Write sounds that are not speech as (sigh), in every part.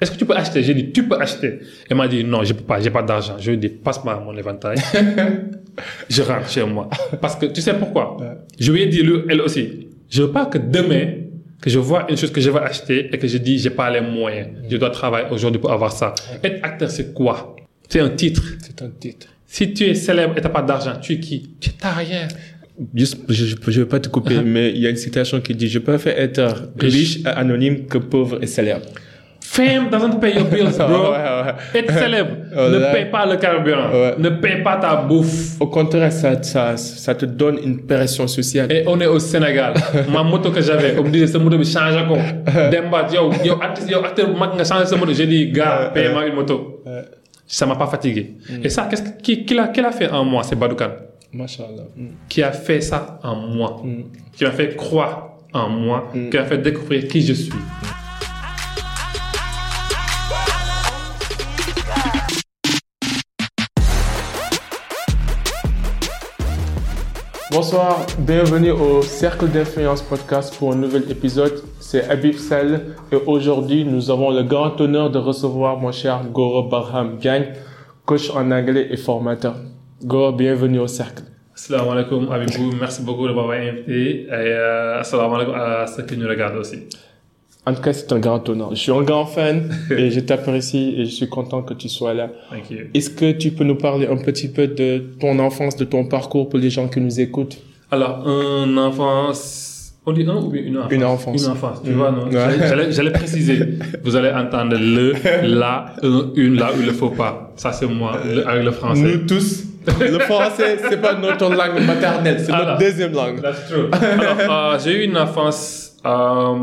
est-ce que tu peux acheter? J'ai dit, tu peux acheter. Elle m'a dit, non, je peux pas, j'ai pas d'argent. Je lui ai dit, passe-moi mon éventail. (laughs) je rentre chez moi. Parce que tu sais pourquoi? Je lui ai dit, lui, elle aussi, je veux pas que demain, que je vois une chose que je vais acheter et que je dis, j'ai pas les moyens. Je dois travailler aujourd'hui pour avoir ça. Être acteur, c'est quoi? C'est un titre. C'est un titre. Si tu es célèbre et t'as pas d'argent, tu es qui? Tu n'as rien. Juste, je, je, je veux pas te couper, Uh-huh. mais il y a une citation qui dit, je préfère être riche et anonyme que pauvre et célèbre. Fame doesn't pay your bills, bro. Être (laughs) célèbre Ouais. (laughs) ne paye pas le carburant, ne paye pas ta bouffe. Au contraire, ça, ça, ça te donne une pression sociale. Et on est au Sénégal. (laughs) Ma moto que j'avais, on me disait, ce moto, mais change ko. Demba, yo, yo, artiste, yo, acteur, mag, nga change ce moto. J'ai dit, gars, paye-moi une moto. Ça m'a pas fatigué. Et ça, qu'est-ce que- qui, qui l'a, qui l'a fait en moi? C'est Badoukan. Mashallah. Mm. Qui a fait ça en moi. Qui m'a fait croire en moi. Qui m'a fait découvrir qui je suis. Bonsoir, bienvenue au Cercle d'influence podcast pour un nouvel épisode. C'est Habib Sel et aujourd'hui nous avons le grand honneur de recevoir mon cher Goro Barham Gagne, coach en anglais et formateur. Goro, bienvenue au Cercle. Assalamu alaikum, Abibou. Merci beaucoup de m'avoir invité. Et euh, assalamu alaikum à ceux qui nous regardent aussi. En tout cas, c'est un grand honneur. Je suis un grand fan (laughs) et je t'apprécie et je suis content que tu sois là. Thank you. Est-ce que tu peux nous parler un petit peu de ton enfance, de ton parcours pour les gens qui nous écoutent? Alors, un enfant, on dit un ou bien une enfance? Une enfance. Une enfance, tu vois, non? Ouais. J'allais- préciser. Vous allez entendre le, la, un, une, là où il ne faut pas. Ça, c'est moi, le- avec le français. Nous tous, le français, c'est pas notre langue maternelle, c'est notre deuxième langue. That's true. Alors, euh, j'ai eu une enfance euh,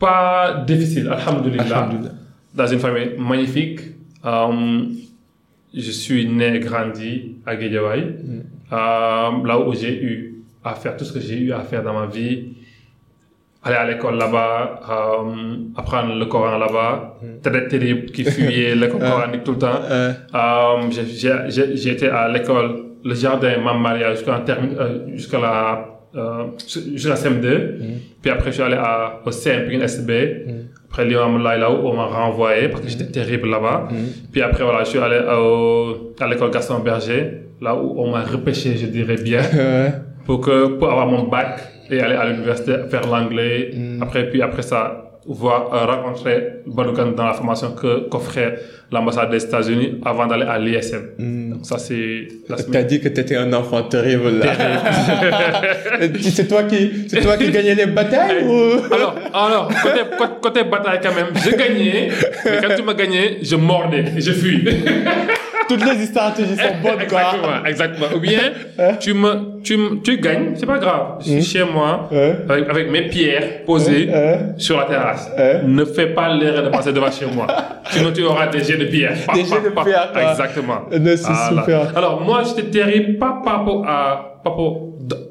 pas difficile, alhamdulillah, Alhamdulillah. dans une famille magnifique. Euh, je suis né et grandi à Guédiawaye, euh, là où j'ai eu à faire tout ce que j'ai eu à faire dans ma vie. Aller à l'école là-bas, euh, apprendre le Coran là-bas, très terrible qui fuyait (laughs) l'école coranique tout le temps. J'ai- été à l'école, le jardin jusqu'à euh, jusqu'à la, euh, jusqu'à la CM2. Puis après, je suis allé à, au CM, puis une SB. Après, Lyon là où on m'a renvoyé parce que j'étais terrible là-bas. Puis après, voilà, je suis allé au, à l'école Gaston Berger, là où on m'a repêché, je dirais bien (laughs) pour que pour avoir mon bac et aller à l'université faire l'anglais après puis après ça voir euh, rencontrer Badoukan dans la formation que qu'offrait l'ambassade des États-Unis avant d'aller à l'ISM donc ça c'est la T'as dit que t'étais un enfant terrible là. (laughs) c'est toi qui, c'est toi qui gagnais les batailles ou? Alors alors côté côté, côté bataille quand même je gagnais mais quand tu m'as gagné je mordais et je fuis (laughs) toutes les stratégies sont bonnes quoi. exactement exactement ou bien tu me tu tu gagnes c'est pas grave je suis chez moi avec, avec mes pierres posées sur la terrasse. Ne fais pas l'erreur de passer devant chez moi. (laughs) Sinon, tu auras des jets de pierre. Pa, Des jets de pa. pierre, quoi. Exactement. Super. Alors, moi, j'étais terrible, pas par rapport à,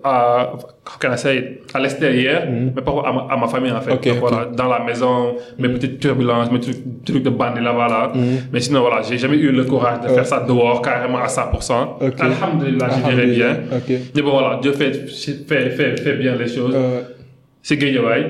à, can I say à l'extérieur, mais par rapport à ma, à ma famille, en fait. Donc, voilà, dans la maison, mes petites turbulences, mes trucs, trucs de bandit là-bas, là. Mm. Mais sinon, voilà, j'ai jamais eu le courage de faire ça dehors, carrément à 100%. Ok. Alhamdulillah, je dirais bien. Mais bon, voilà, Dieu fait, fait, fait, fait bien les choses Euh, c'est Guédiawaye.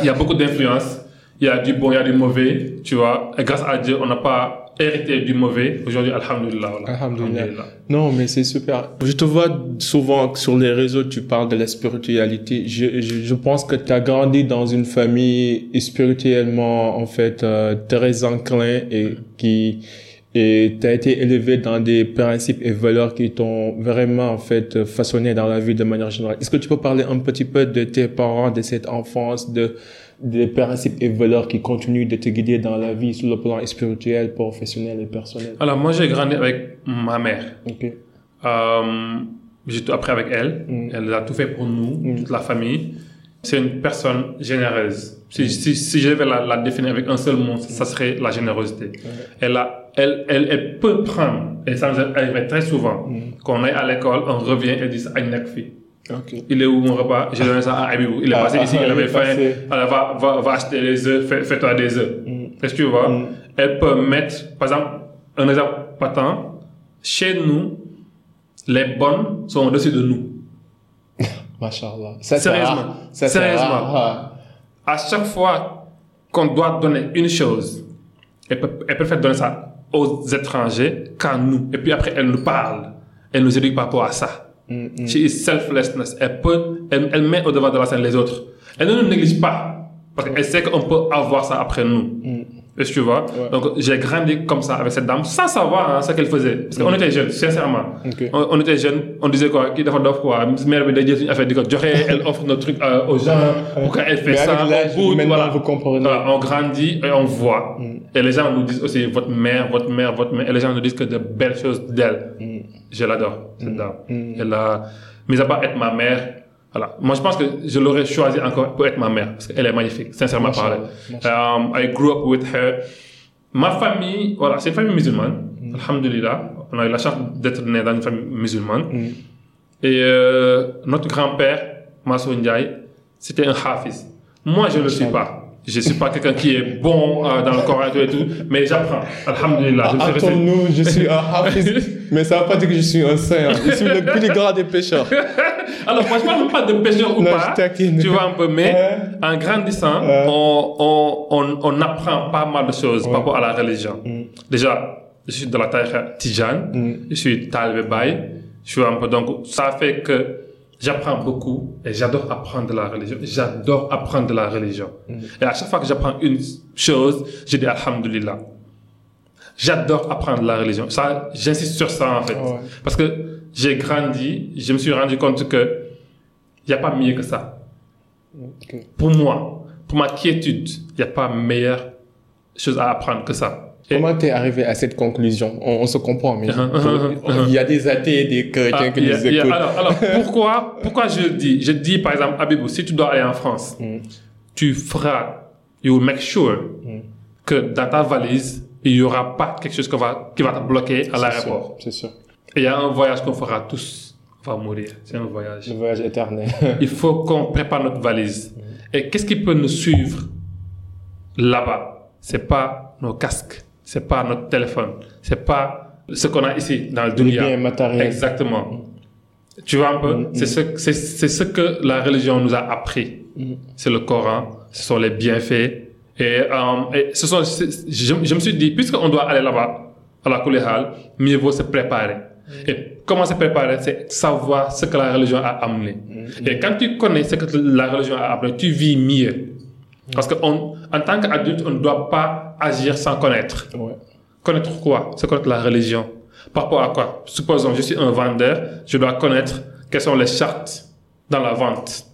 Il y a beaucoup d'influence. Il y a du bon, il y a du mauvais, tu vois. Et grâce à Dieu, on n'a pas hérité du mauvais. Aujourd'hui, Alhamdulillah. voilà. Alhamdulillah. Non, mais c'est super. Je te vois souvent sur les réseaux, tu parles de la spiritualité. Je, je, je pense que tu as grandi dans une famille spirituellement, en fait, euh, très enclin et qui, et tu as été élevé dans des principes et valeurs qui t'ont vraiment, en fait, façonné dans la vie de manière générale. Est-ce que tu peux parler un petit peu de tes parents, de cette enfance, de, des principes et valeurs qui continuent de te guider dans la vie sur le plan spirituel, professionnel et personnel? Alors, moi, j'ai grandi avec ma mère. Ok. Euh, j'ai tout appris avec elle. Mm. Elle a tout fait pour nous, Mm. toute la famille. C'est une personne généreuse. Si, si, si je devais la, la définir avec un seul mot, ça serait la générosité. Elle, a, elle, elle, elle peut prendre, et ça nous arrive très souvent, quand on est à l'école, on revient et dit Aïe, Il est où mon repas J'ai donné ça à Abibou. Il est Ah, passé ah, ici, ah, il avait faim. Alors, va, va, va acheter les œufs, fais- fais-toi des œufs. Est-ce que tu vois? Mm. Elle peut mettre, par exemple, un exemple patent, chez nous, les bonnes sont au-dessus de nous. (laughs) C'est Sérieusement. Sérieusement. rare. À chaque fois qu'on doit donner une chose, elle, peut, elle préfère donner ça aux étrangers qu'à nous. Et puis après, elle nous parle. Elle nous éduque par rapport à ça. Mm, She is selflessness. Elle peut, elle, elle met au devant de la scène les autres. Elle ne nous néglige pas. Parce qu'elle sait qu'on peut avoir ça après nous. Est-ce que tu vois? Donc, j'ai grandi comme ça avec cette dame sans savoir hein, ce qu'elle faisait. Parce qu'on était jeunes, sincèrement. On, on était jeunes, on disait quoi? Qui dafa dof quoi? Mère ko joxe, (laughs) elle offre nos trucs euh, aux gens. Pourquoi elle fait Mais ça? avec bout, voilà. vous comprenez. Voilà, on grandit et on voit. Et les gens nous disent aussi votre mère, votre mère, votre mère. Et les gens nous disent que de belles choses d'elle. Je l'adore, cette dame. Elle a, mis à part être ma mère, voilà. Moi, je pense que je l'aurais choisi encore pour être ma mère. Parce qu'elle est magnifique, sincèrement parlé. Um, I grew up with her. Ma famille, voilà, c'est une famille musulmane. Alhamdulillah. On a eu la chance d'être né dans une famille musulmane. Et euh, notre grand-père, Masou Ndiaye, c'était un hafiz. Moi, je ne le suis pas. Je ne suis pas quelqu'un qui est bon euh, dans le Coran et tout, et tout mais j'apprends. Alhamdulillah. Resté- Attends-nous, je suis un hafiz, (laughs) mais ça ne veut pas dire que je suis un saint. hein. Je suis le plus grand des pécheurs. (laughs) Alors, moi, je parle même pas de pécheur ou Non, pas. Tu vois un peu, mais Ouais. en grandissant, Ouais. on, on, on, on apprend pas mal de choses par rapport à la religion. Mm. Déjà, je suis de la taille Tijane, je suis Talibé Baye, je suis un peu, donc, ça fait que j'apprends beaucoup et j'adore apprendre de la religion. J'adore apprendre de la religion. Mm. Et à chaque fois que j'apprends une chose, je dis Alhamdulillah. J'adore apprendre la religion. Ça, j'insiste sur ça, en fait. Ouais. Parce que j'ai grandi, je me suis rendu compte que il n'y a pas mieux que ça. Pour moi, pour ma quiétude, il n'y a pas meilleure chose à apprendre que ça. Comment t'es arrivé à cette conclusion? On, on se comprend, mais (laughs) Uh-huh, il y a des athées et des chrétiens Ah, qui nous écoutent. alors, alors, (laughs) pourquoi, pourquoi je dis Je dis par exemple, Abibou, si tu dois aller en France, Mm. tu feras, you will make sure que dans ta valise, il n'y aura pas quelque chose qui va, qui va te bloquer à l'aéroport. C'est sûr. Il y a un voyage qu'on fera tous. On va mourir. C'est un voyage. Le voyage éternel. (laughs) Il faut qu'on prépare notre valise. Et qu'est-ce qui peut nous suivre là-bas? C'est pas nos casques, c'est pas notre téléphone, c'est pas ce qu'on a ici dans le Les dunya. biens matériels. Exactement. Tu vois un peu? C'est ce, c'est, ce que la religion nous a appris. C'est le Coran, ce sont les bienfaits. Et, euh, et ce sont, je, je me suis dit, puisqu'on doit aller là-bas, à la Kouléhal, mieux vaut se préparer. Et comment se préparer? C'est savoir ce que la religion a amené. Et quand tu connais ce que la religion a amené, tu vis mieux. Parce qu'en en tant qu'adulte, on ne doit pas agir sans connaître. Ouais. Connaître quoi? C'est connaître la religion. Par rapport à quoi? Supposons, je suis un vendeur, je dois connaître quelles sont les chartes dans la vente.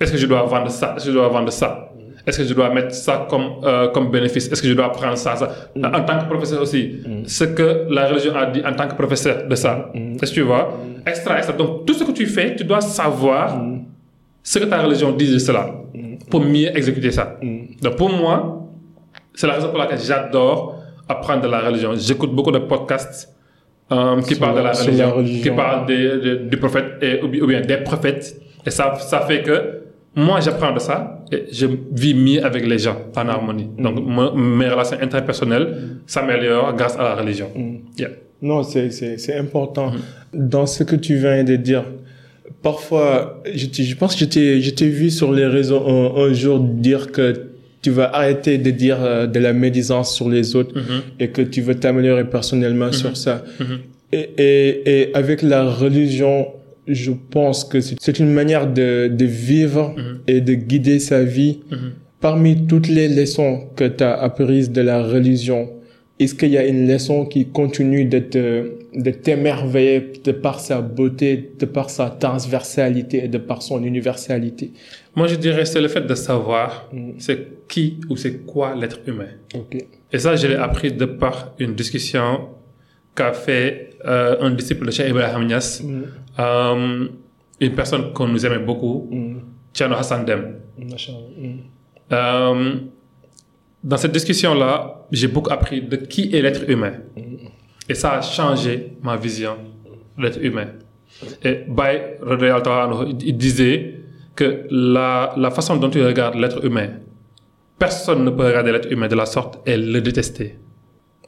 Est-ce que je dois vendre ça? Est-ce que je dois vendre ça. Est-ce que je dois mettre ça comme, euh, comme bénéfice? Est-ce que je dois prendre ça, ça? En tant que professeur aussi, ce que la religion a dit en tant que professeur de ça. Est-ce que tu vois? Extra, extra. Donc, tout ce que tu fais, tu dois savoir ce que ta religion dit de cela pour mieux exécuter ça. Donc, pour moi, c'est la raison pour laquelle j'adore apprendre de la religion. J'écoute beaucoup de podcasts euh, qui parlent de la- religion, qui parlent du prophète et, ou, bi- ou bien des prophètes. Et ça, ça fait que moi, j'apprends de ça et je vis mieux avec les gens en harmonie. Mm. Donc, mes relations interpersonnelles s'améliorent grâce à la religion. Mm. Yeah. Non, c'est important. Dans ce que tu viens de dire, parfois, je, pense que je t'ai, je t'ai vu sur les réseaux un, un jour dire que tu vas arrêter de dire euh, de la médisance sur les autres et que tu veux t'améliorer personnellement sur ça. Et, et, et avec la religion, je pense que c'est, c'est une manière de, de vivre et de guider sa vie. Parmi toutes les leçons que tu as apprises de la religion, est-ce qu'il y a une leçon qui continue de te, de t'émerveiller de par sa beauté, de par sa transversalité et de par son universalité? Moi, je dirais c'est le fait de savoir c'est qui ou c'est quoi l'être humain. Et ça, je l'ai appris de par une discussion qu'a fait euh, un disciple de Cheikh Ibrahim Niass, euh, une personne qu'on nous aimait beaucoup, Tiano Hassan Dem. Euh, dans cette discussion-là, j'ai beaucoup appris de qui est l'être humain. Et ça a changé ma vision de l'être humain. Et Bay, il il disait que la, la façon dont tu regardes l'être humain, personne ne peut regarder l'être humain de la sorte et le détester.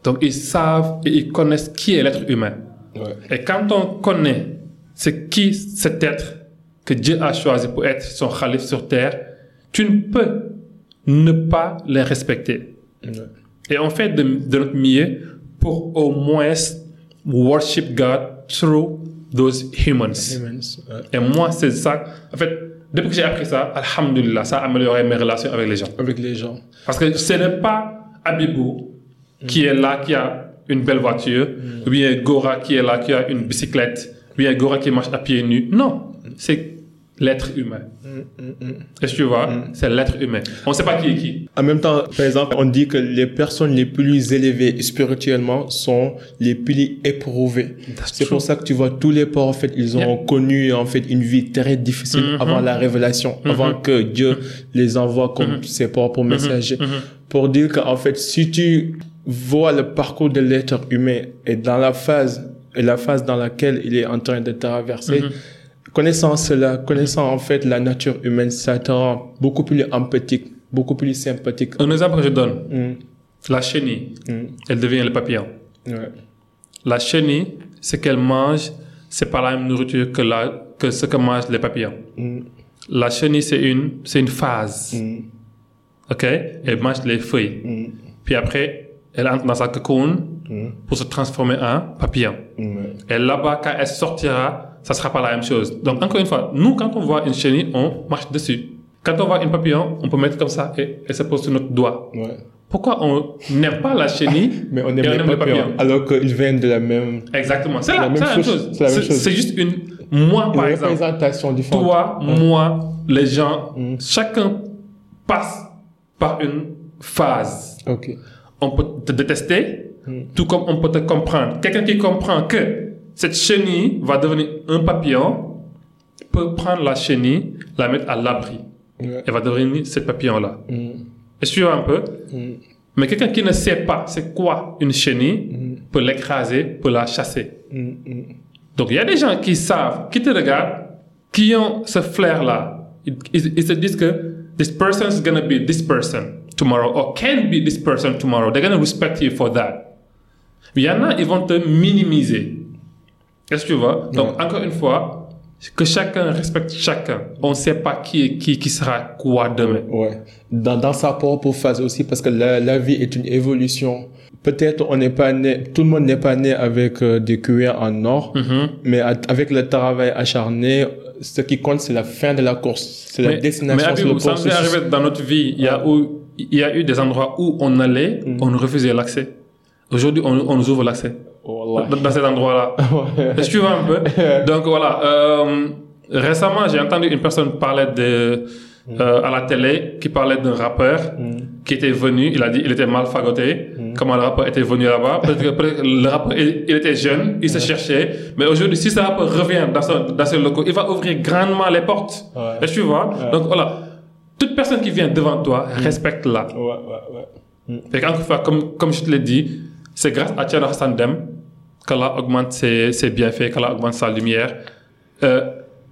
Donc ils savent et ils connaissent qui est l'être humain. Ouais. Et quand on connaît c'est qui cet être que Dieu a choisi pour être son calife sur terre, tu ne peux ne pas les respecter. Ouais. Et on fait de, de notre mieux pour au moins worship God through those humans. Humans, ouais. Et moi, c'est ça. En fait, depuis que j'ai appris ça, Alhamdulillah, ça a amélioré mes relations avec les gens. Avec les gens. Parce que ce n'est pas Abibou qui est là, qui a une belle voiture, ou bien Gora qui est là, qui a une bicyclette, ou bien Gora qui marche à pieds nus. Non, c'est l'être humain. Est-ce que tu vois? C'est l'être humain. On ne sait pas qui est qui. En même temps, par exemple, on dit que les personnes les plus élevées spirituellement sont les plus éprouvées. C'est pour ça que tu vois tous les porcs, en fait, ils ont Yeah. connu en fait une vie très difficile Mhm. avant la révélation, avant que Dieu les envoie comme ses propres messagers. Pour dire qu'en fait, si tu vois le parcours de l'être humain et dans la phase et la phase dans laquelle il est en train de traverser. Connaissant cela, connaissant en fait la nature humaine, ça te rend beaucoup plus empathique, beaucoup plus sympathique. Un exemple que je donne, Mm, la chenille, mm, elle devient le papillon. ouais. La chenille, ce qu'elle mange, c'est pas la même nourriture que, la, que ce que mangent les papillons. Mm, La chenille, c'est une, c'est une phase. mm, OK? Elle mange les feuilles. mm, Puis après, elle entre dans sa cocoon pour se transformer en papillon. Et là-bas, quand elle sortira, ça sera pas la même chose. Donc, encore une fois, nous, quand on voit une chenille, on marche dessus. Quand on voit une papillon, on peut mettre comme ça et elle se pose sur notre doigt. Ouais. Pourquoi on n'aime pas la chenille (laughs) Mais on et aime les papillons, alors qu'ils viennent de la même Exactement. C'est la, la même chose. C'est juste une. Moi, par une exemple, représentation différente. toi, moi, les gens, Mm. chacun passe par une phase. Ok. On peut te détester, Mm. tout comme on peut te comprendre. Quelqu'un qui comprend que cette chenille va devenir un papillon peut prendre la chenille, la mettre à l'abri. Ouais. Elle va devenir ce papillon-là. Mm, tu vois un peu mm, Mais quelqu'un qui ne sait pas c'est quoi une chenille mm, peut l'écraser, peut la chasser. mm. Donc il y a des gens qui savent, qui te regardent, qui ont ce flair-là. Ils, ils- ils se disent que this person is gonna be this person tomorrow or can be this person tomorrow. They're gonna respect you for that. Mais il y en a, ils vont te minimiser. Est-ce que tu vois? Donc encore une fois, que chacun respecte chacun. On ne sait pas qui qui, qui sera quoi demain. Ouais. Dans, dans sa propre phase aussi, parce que la, la vie est une évolution. Peut-être on n'est pas né, tout le monde n'est pas né avec euh, des cuillères en or, Mhm. mais avec le travail acharné, ce qui compte, c'est la fin de la course. C'est la destination, mais Habib, ça arrivé dans notre vie. Il y, a où, il y a eu des endroits où on allait, Mm. on refusait l'accès. Aujourd'hui, on, on nous ouvre l'accès. Wallah. Dans, cet endroit-là. Est-ce que tu vois un peu (laughs) Donc voilà. euh, récemment, j'ai entendu une personne parler de, euh, à la télé qui parlait d'un rappeur Mm. qui était venu. Il a dit il était mal fagoté. Comment le rappeur était venu là-bas? Peut-être que le rappeur, il, il était jeune, il se cherchait. Mais aujourd'hui, si ce rappeur revient dans, son, dans ce locaux, il va ouvrir grandement les portes. Ouais. Est-ce que tu vois? Donc voilà. Toute personne qui vient devant toi, respecte-la. Ouais, ouais, ouais. Et encore une fois, comme, comme je te l'ai dit, c'est grâce à Thierry Hassan Dem qu'Allah augmente ses, ses bienfaits, qu'Allah augmente sa lumière, euh,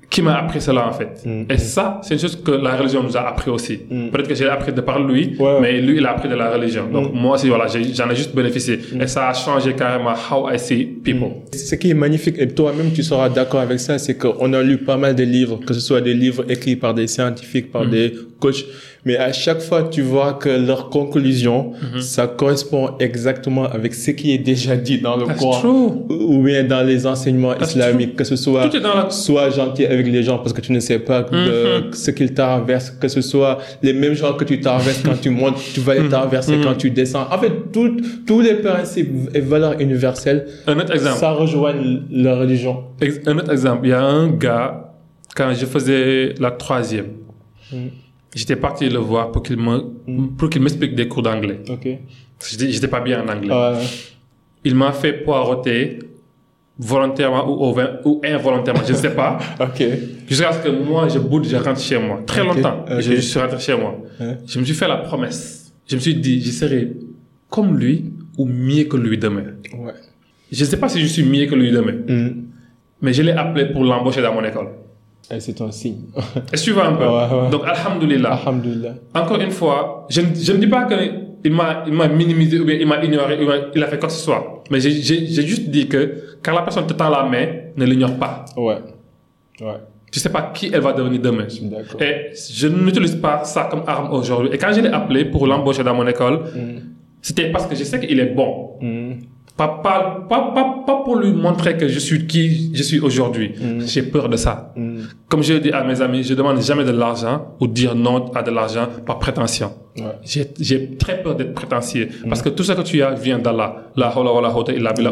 qui m'a appris cela en fait? Mm. Et ça, c'est une chose que la religion nous a appris aussi. Mm. Peut-être que j'ai appris de par lui, Ouais, mais lui, il a appris de la religion. Donc Mm. moi aussi, voilà, j'en ai juste bénéficié. Et ça a changé carrément how I see people. Ce qui est magnifique, et toi-même tu seras d'accord avec ça, c'est qu'on a lu pas mal de livres, que ce soit des livres écrits par des scientifiques, par des coachs, mais à chaque fois tu vois que leur conclusion, Mm-hmm. ça correspond exactement avec ce qui est déjà dit dans le That's Coran true. ou bien dans les enseignements That's islamiques, que ce soit la... soit gentil avec les gens parce que tu ne sais pas de ce qu'ils traversent, que ce soit les mêmes gens que tu traverses quand tu montes, tu vas les traverser quand tu descends. En fait, tout- tous les principes et valeurs universelles, Un autre exemple. ça rejoint la religion. Un autre exemple, il y a un gars, quand je faisais la troisième, Mm. J'étais parti le voir pour qu'il me, pour qu'il m'explique des cours d'anglais. Ok. J'étais j'étais pas bien en anglais. Il m'a fait poireauter volontairement ou, ou involontairement, je ne sais pas. (laughs) ok. Jusqu'à ce que moi, je boude, je rentre chez moi. Très longtemps, je, je suis rentré chez moi. Je me suis fait la promesse. Je me suis dit, je serai comme lui ou mieux que lui demain. Ouais. Je ne sais pas si je suis mieux que lui demain, Mm. mais je l'ai appelé pour l'embaucher dans mon école. Et c'est un signe. (laughs) Est-ce que tu vois un peu Ouais, ouais. Donc, Alhamdulillah. Alhamdulillah. Encore une fois, je, ne- je ne dis pas qu'il m'a, il m'a minimisé ou bien il m'a ignoré, ou bien il a fait quoi que ce soit. Mais j'ai, juste dit que quand la personne te tend la main, ne l'ignore pas. Ouais. Ouais. je sais pas qui elle va devenir demain. Et je n'utilise pas ça comme arme aujourd'hui. Et quand je l'ai appelé pour l'embaucher dans mon école, c'était parce que je sais qu'il est bon. Mm. Pas, pas, pas, pas, pas pour lui montrer que je suis qui je suis aujourd'hui. J'ai peur de ça. Mm. Comme je dis à mes amis, je demande jamais de l'argent ou dire non à de l'argent par prétention. Ouais. J'ai, j'ai très peur d'être prétentieux parce que tout ce que tu as vient d'Allah. La hawla wa la.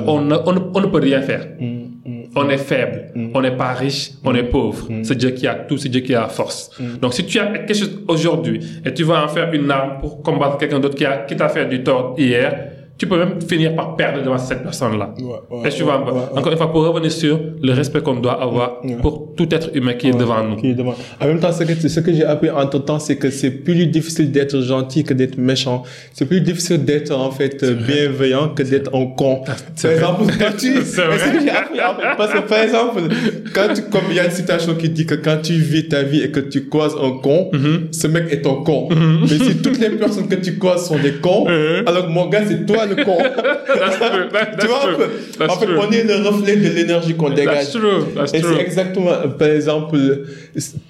On ne, on, ne, on ne peut rien faire. Mm. Mm. On est faible, on n'est pas riche, on est pauvre. C'est Dieu qui a tout, c'est Dieu qui a la force. Donc si tu as quelque chose aujourd'hui et tu vas en faire une arme pour combattre quelqu'un d'autre qui, a, qui t'a fait du tort hier, tu peux même finir par perdre devant cette personne-là. Ouais, ouais, Est-ce que tu ouais, ouais. Encore une fois, pour revenir sur le respect qu'on doit avoir pour tout être humain qui est devant nous. Qui est devant. En même temps, ce que, ce que j'ai appris entre temps, c'est que c'est plus difficile d'être gentil que d'être méchant. C'est plus difficile d'être, en fait, euh, bienveillant que d'être un con. Par c'est vrai. exemple, quand (laughs) tu, C'est ce que j'ai appris, en fait, parce que par exemple, quand tu, comme il y a une citation qui dit que quand tu vis ta vie et que tu croises un con, Mm-hmm. ce mec est un con. Mais si toutes les personnes que tu croises sont des cons, Mm-hmm. (laughs) alors mon gars, c'est toi le con. (laughs) That's true. That- tu vois un true. peu? That's En fait, true. on est le reflet de l'énergie qu'on dégage. That's true. That's Et c'est exactement, par exemple,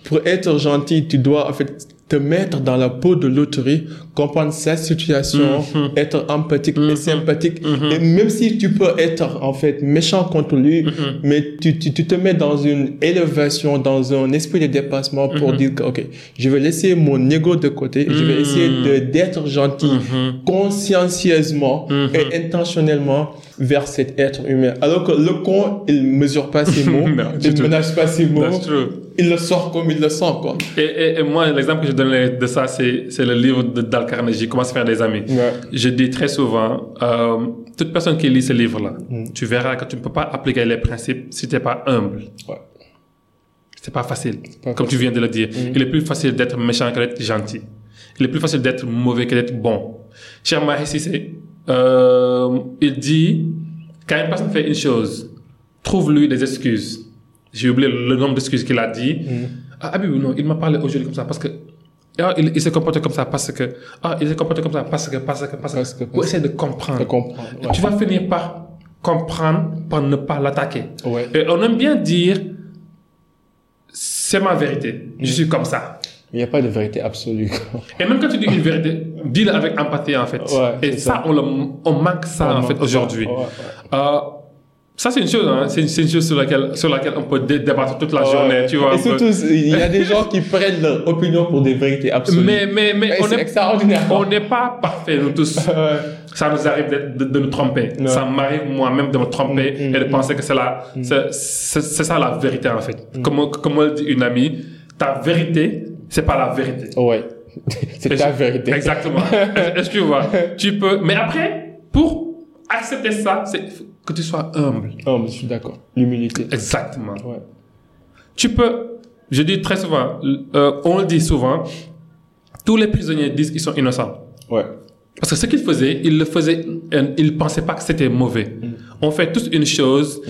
pour être gentil, tu dois en fait te mettre dans la peau de l'autrui, comprendre sa situation, Mm-hmm. être empathique et sympathique. Et même si tu peux être en fait méchant contre lui, Mm-hmm. mais tu, tu, tu te mets dans une élévation, dans un esprit de dépassement pour Mm-hmm. dire que, ok, je vais laisser mon ego de côté, je vais essayer de, d'être gentil Mm-hmm. consciencieusement et intentionnellement vers cet être humain. Alors que le con, il mesure pas ses (laughs) mots, Non, il menace pas ses mots, That's true. il le sort comme il le sent, quoi. Et, et, et moi, l'exemple que je donnerais de ça, c'est, c'est le livre de Dal Carnegie, Comment se faire des amis. Ouais. Je dis très souvent, euh, toute personne qui lit ce livre-là, Mm. tu verras que tu ne peux pas appliquer les principes si tu n'es pas humble. Ouais. C'est pas facile. pas Comme tu viens de le dire. Mm. Il est plus facile d'être méchant que d'être gentil. Il est plus facile d'être mauvais que d'être bon. Cher Mahi euh, il dit, quand une personne fait une chose, trouve-lui des excuses. J'ai oublié le nombre d'excuses qu'il a dit. Mm. Ah, ah oui, non, il m'a parlé aujourd'hui comme ça parce que ah, il, il s'est comporté comme ça parce que ah, il s'est comporté comme ça parce que parce que parce que, Parce que- Ou essaie de comprendre. Je comprends. Ouais. Tu vas finir par comprendre par ne pas l'attaquer. Ouais. Et on aime bien dire c'est ma vérité. Je suis comme ça. Il n'y a pas de vérité absolue. Et même quand tu dis une vérité, dis-le avec empathie en fait. Ouais, Et c'est ça, on, le, on manque ça en fait aujourd'hui. Euh, ça c'est une chose, hein. c'est une, chose sur laquelle, sur laquelle on peut dé- débattre toute la journée, tu vois. Et surtout, il y a des gens qui prennent leur opinion pour des vérités absolues. Mais, mais, mais on est- extraordinaire. on n'est pas parfait, nous tous. (laughs) Ça nous arrive de, de- de nous tromper. Ça m'arrive moi-même de me tromper Mm, mm, et de penser que c'est la, c'est, ça la vérité en fait. Comme, comme le dit une amie, ta vérité, c'est pas la vérité. Ouais. (laughs) C'est ta je- vérité. Exactement. Est-ce que tu vois Tu peux. Mais après, pour accepter ça, c'est que tu sois humble. Mais je suis d'accord. L'humilité. Exactement. Ouais. Tu peux. Je dis très souvent, euh, on le dit souvent, tous les prisonniers disent qu'ils sont innocents. Ouais. Parce que ce qu'ils faisaient, ils le faisaient, euh, ils ne pensaient pas que c'était mauvais. Mm. On fait tous une chose,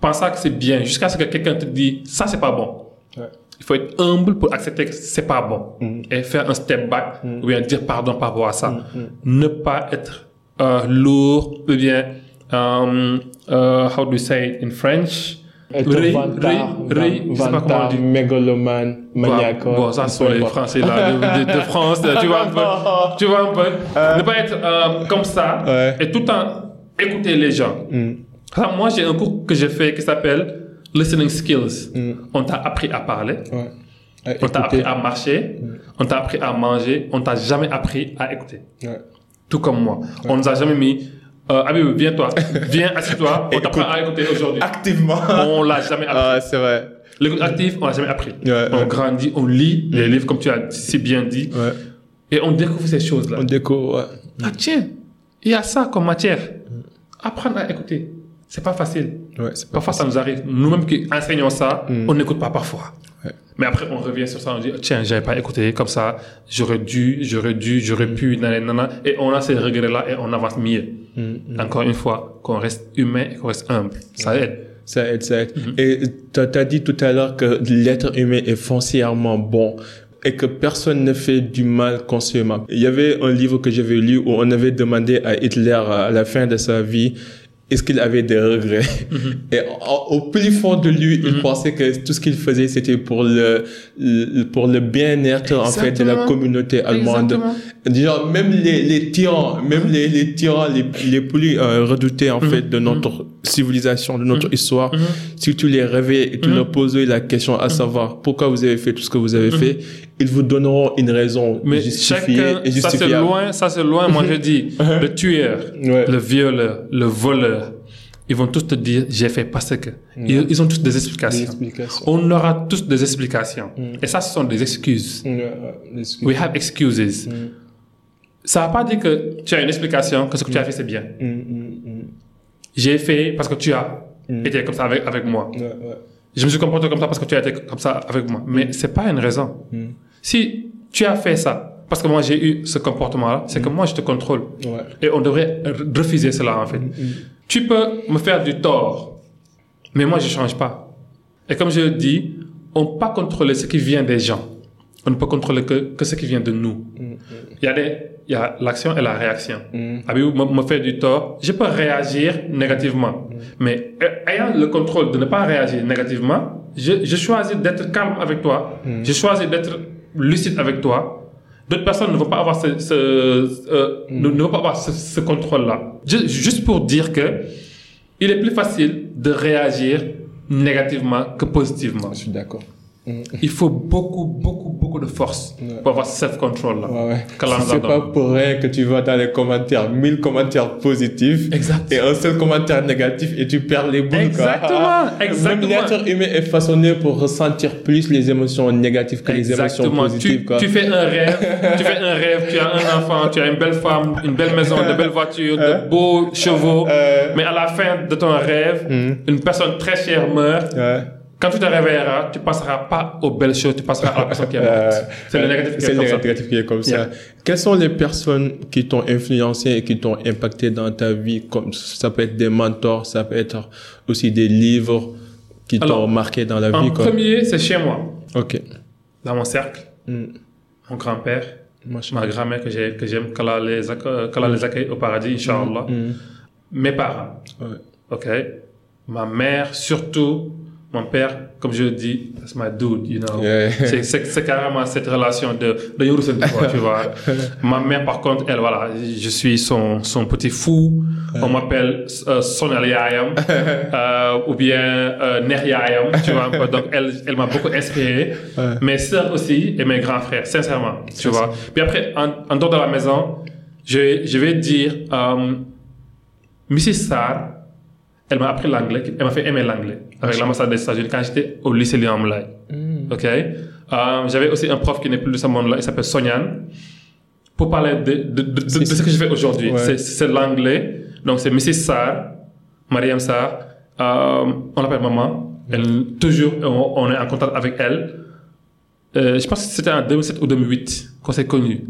pensant que c'est bien, jusqu'à ce que quelqu'un te dise, ça c'est pas bon. Ouais. Il faut être humble pour accepter que c'est pas bon. Mm. Et faire un step back, ou bien dire pardon par rapport à ça. Ne pas être euh, lourd, ou bien, um, uh, how do you say it in French? Ré- ré- vantard, mégalomane, maniaque. Bon, bon, ça, sont les Français là, de, de- de France, tu vois un peu. Tu vois un peu. Ne pas être euh, comme ça Ouais. et tout le temps écouter les gens. Mm. Alors, moi, j'ai un cours que j'ai fait qui s'appelle Listening Skills. Mm. On t'a appris à parler, Ouais. À on t'a appris à marcher, on t'a appris à manger, on t'a jamais appris à écouter. Ouais. Tout comme moi. On nous a jamais mis, euh, Habib, viens toi, viens, assieds-toi, on t'apprend à écouter aujourd'hui. Activement. On l'a jamais appris. Ah, c'est vrai. L'écoute active, on l'a jamais appris. Ouais, on ouais. grandit, on lit les livres comme tu as si bien dit, Ouais. et on découvre ces choses-là. On découvre, ouais. Ah tiens, il y a ça comme matière. Apprendre à écouter, c'est pas facile. Pas Parfois, ça nous arrive. Nous-mêmes qui enseignons ça, Mm. on n'écoute pas parfois. Mais après, on revient sur ça, on dit, tiens, j'avais pas écouté comme ça, j'aurais dû, j'aurais dû, j'aurais pu, nanana, et on a ces regrets-là et on avance mieux. Mm, Encore une fois, qu'on reste humain et qu'on reste humble. Ça aide. Ça aide, ça aide. Mm-hmm. Et tu as dit tout à l'heure que l'être humain est foncièrement bon et que personne ne fait du mal consciemment. Il y avait un livre que j'avais lu où on avait demandé à Hitler à la fin de sa vie est-ce qu'il avait des regrets? Mhm. Et au, au plus fond de lui, il pensait que tout ce qu'il faisait, c'était pour le, le- pour le bien-être en fait de la communauté allemande. Genre, même les, les tyrans, même les, les tyrans les, les plus euh, redoutés en fait de notre civilisation, de notre histoire, Mhm. si tu les réveilles et tu Mhm. leur posais la question à savoir pourquoi vous avez fait tout ce que vous avez fait, ils vous donneront une raison Mais justifiée chacun, et ça c'est loin, ça c'est loin. Moi je dis, (laughs) le tueur, Ouais. le violeur, le voleur, ils vont tous te dire j'ai fait parce que. Ils, ils ont tous des Des explications. explications. On aura tous des explications. Et ça, ce sont des excuses. Excuses. We have excuses. Mm. Ça ne veut pas dire que tu as une explication, que ce que tu as fait c'est bien. Mm, mm, mm. J'ai fait parce que tu as Mm. été comme ça avec, avec moi. Ouais, ouais. Je me suis comporté comme ça parce que tu as été comme ça avec moi. Mais c'est pas une raison. Mm. Si tu as fait ça parce que moi j'ai eu ce comportement-là, c'est que moi je te contrôle. Ouais. Et on devrait refuser cela en fait. Tu peux me faire du tort, mais moi je change pas. Et comme je le dis, on ne peut pas contrôler ce qui vient des gens. On ne peut contrôler que, que ce qui vient de nous. Il y a des, il y a l'action et la réaction. Mm. Abibou me, fait du tort, je peux réagir négativement. Mais euh, ayant le contrôle de ne pas réagir négativement, je, je choisis d'être calme avec toi. Je choisis d'être lucide avec toi. D'autres personnes ne vont pas avoir ce, ce, euh, ne, ne vont pas avoir ce, ce contrôle-là. Ju- Juste pour dire que il est plus facile de réagir négativement que positivement. Je suis d'accord. Mm. Il faut beaucoup, beaucoup, beaucoup de force pour avoir ce self-control-là. Ouais, ouais. C'est pas pour rien que tu vas dans les commentaires, 1000 commentaires positifs. Exact. Et un seul commentaire négatif et tu perds les boules. quoi. Exactement, exactement. Même l'être humain est façonné pour ressentir plus les émotions négatives que les émotions Exactement. positives. Tu, quoi. tu fais un rêve, tu fais un rêve, tu as un enfant, tu as une belle femme, une belle maison, de belles voitures, de beaux chevaux. Euh. Mais à la fin de ton rêve, une personne très chère meurt. Ouais. Quand tu te réveilleras, tu passeras pas aux belles choses, tu passeras à la personne qui est Euh, morte. C'est le négatif qui est le comme ça. négatif qui est comme ça. Quelles sont les personnes qui t'ont influencé et qui t'ont impacté dans ta vie? Comme Ça peut être des mentors, ça peut être aussi des livres qui t'ont marqué dans la En vie. Quoi. premier, c'est chez moi, Ok. dans mon cercle, Mm. mon grand-père, ma grand-mère que j'ai- que j'aime, qu'Allah les, acc- qu'Allah les accueille au paradis, Inch'Allah. Mm. Mes parents, Ouais. ok Ma mère, surtout. Mon père, comme je le dis, c'est my dude, you know. Yeah. (laughs) C'est- C'est c'est carrément cette relation de, de quoi, tu (laughs) vois. Ma mère, par contre, elle, voilà, je suis son, son petit fou. On m'appelle euh, Sonal Yayam, (laughs) euh, ou bien euh, Ner Yayam, tu vois. Donc, elle, elle m'a beaucoup inspiré. Mes sœurs aussi et mes grands frères, sincèrement, tu vois. Puis après, en, en dehors de la maison, je, vais- je vais dire, euh, Mrs. Sarr, elle m'a appris l'anglais, elle m'a fait aimer l'anglais avec l'ambassade des États-Unis quand j'étais au lycée Léon Moulay. Ok? Euh, J'avais aussi un prof qui n'est plus de ce monde-là, il s'appelle Sonyan. Pour parler de, de, de, de- de ce que je fais aujourd'hui, Ouais. C'est- l'anglais. Donc c'est Mrs. Sarr, Mariam Sarr. Euh, on l'appelle maman. Elle, toujours, on, on est en contact avec elle. Euh, je pense que c'était en 2007 ou 2008 qu'on s'est connus.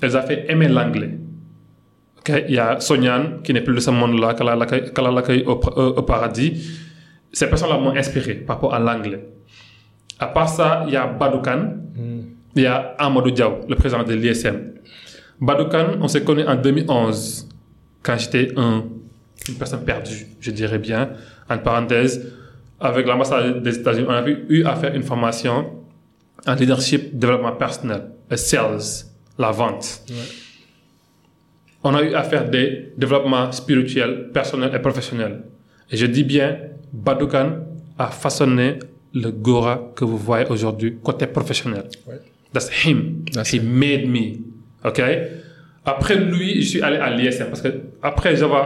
Elle a fait aimer l'anglais. Il y a Sonyan, qui n'est plus de ce monde-là, l'accueille qu'Allah l'accueille au, paradis. Ces personnes-là m'ont inspiré par rapport à l'anglais. À part ça, il y a Badoukan, il y a Amadou Diaw, le président de l'ISM. Badoukan, on s'est connu en 2011, quand j'étais un- une personne perdue, je dirais bien. En parenthèse, avec l'ambassade des États-Unis, on a eu à faire une formation en leadership, développement personnel, sales, la vente. On a eu à faire des développements spirituels, personnels et professionnels. Et je dis bien, Badoukan a façonné le Gora que vous voyez aujourd'hui côté professionnel. Ouais. That's him. That's He made me. OK? Après lui, je suis allé à l'ISM parce que après j'avais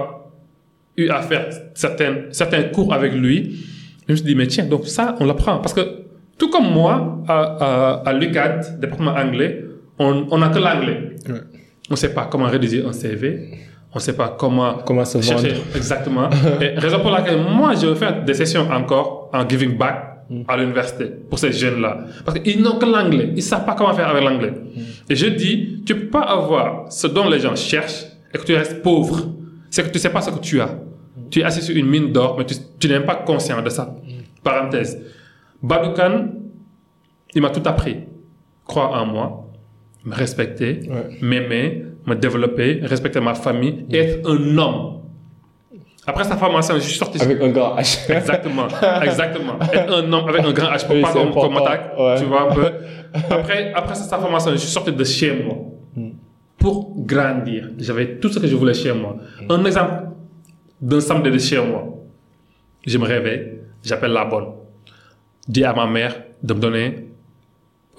eu à faire certains, certains cours avec lui, je me suis dit, mais tiens, donc ça, on l'apprend. Parce que tout comme moi, à, à, à l'UCAD, département anglais, on n'a que l'anglais. Ouais. On ne sait pas comment rédiger un CV. On ne sait pas comment, Comment se chercher vendre. (laughs) exactement. Et raison pour laquelle moi, je faire des sessions encore en giving back à l'université pour ces jeunes-là. Parce qu'ils n'ont que l'anglais. Ils ne savent pas comment faire avec l'anglais. Et je dis, tu ne peux pas avoir ce dont les gens cherchent et que tu restes pauvre. C'est que tu ne sais pas ce que tu as. Tu es assis sur une mine d'or, mais tu, tu n'es même pas conscient de ça. Parenthèse. Badoukan, il m'a tout appris. Croire en moi, me respecter, Ouais. m'aimer, me développer, respecter ma famille, être un homme. Après sa formation, je suis sorti. Avec un grand H. Exactement, exactement. Être un homme avec un grand H pour Oui, pas qu'on m'attaque, ouais. tu vois un peu. Après, après sa formation, je suis sorti de chez moi Hmm. pour grandir. J'avais tout ce que je voulais chez moi. Un exemple d'un samedi de chez moi. Je me réveille, j'appelle la bonne. Dis à ma mère de me donner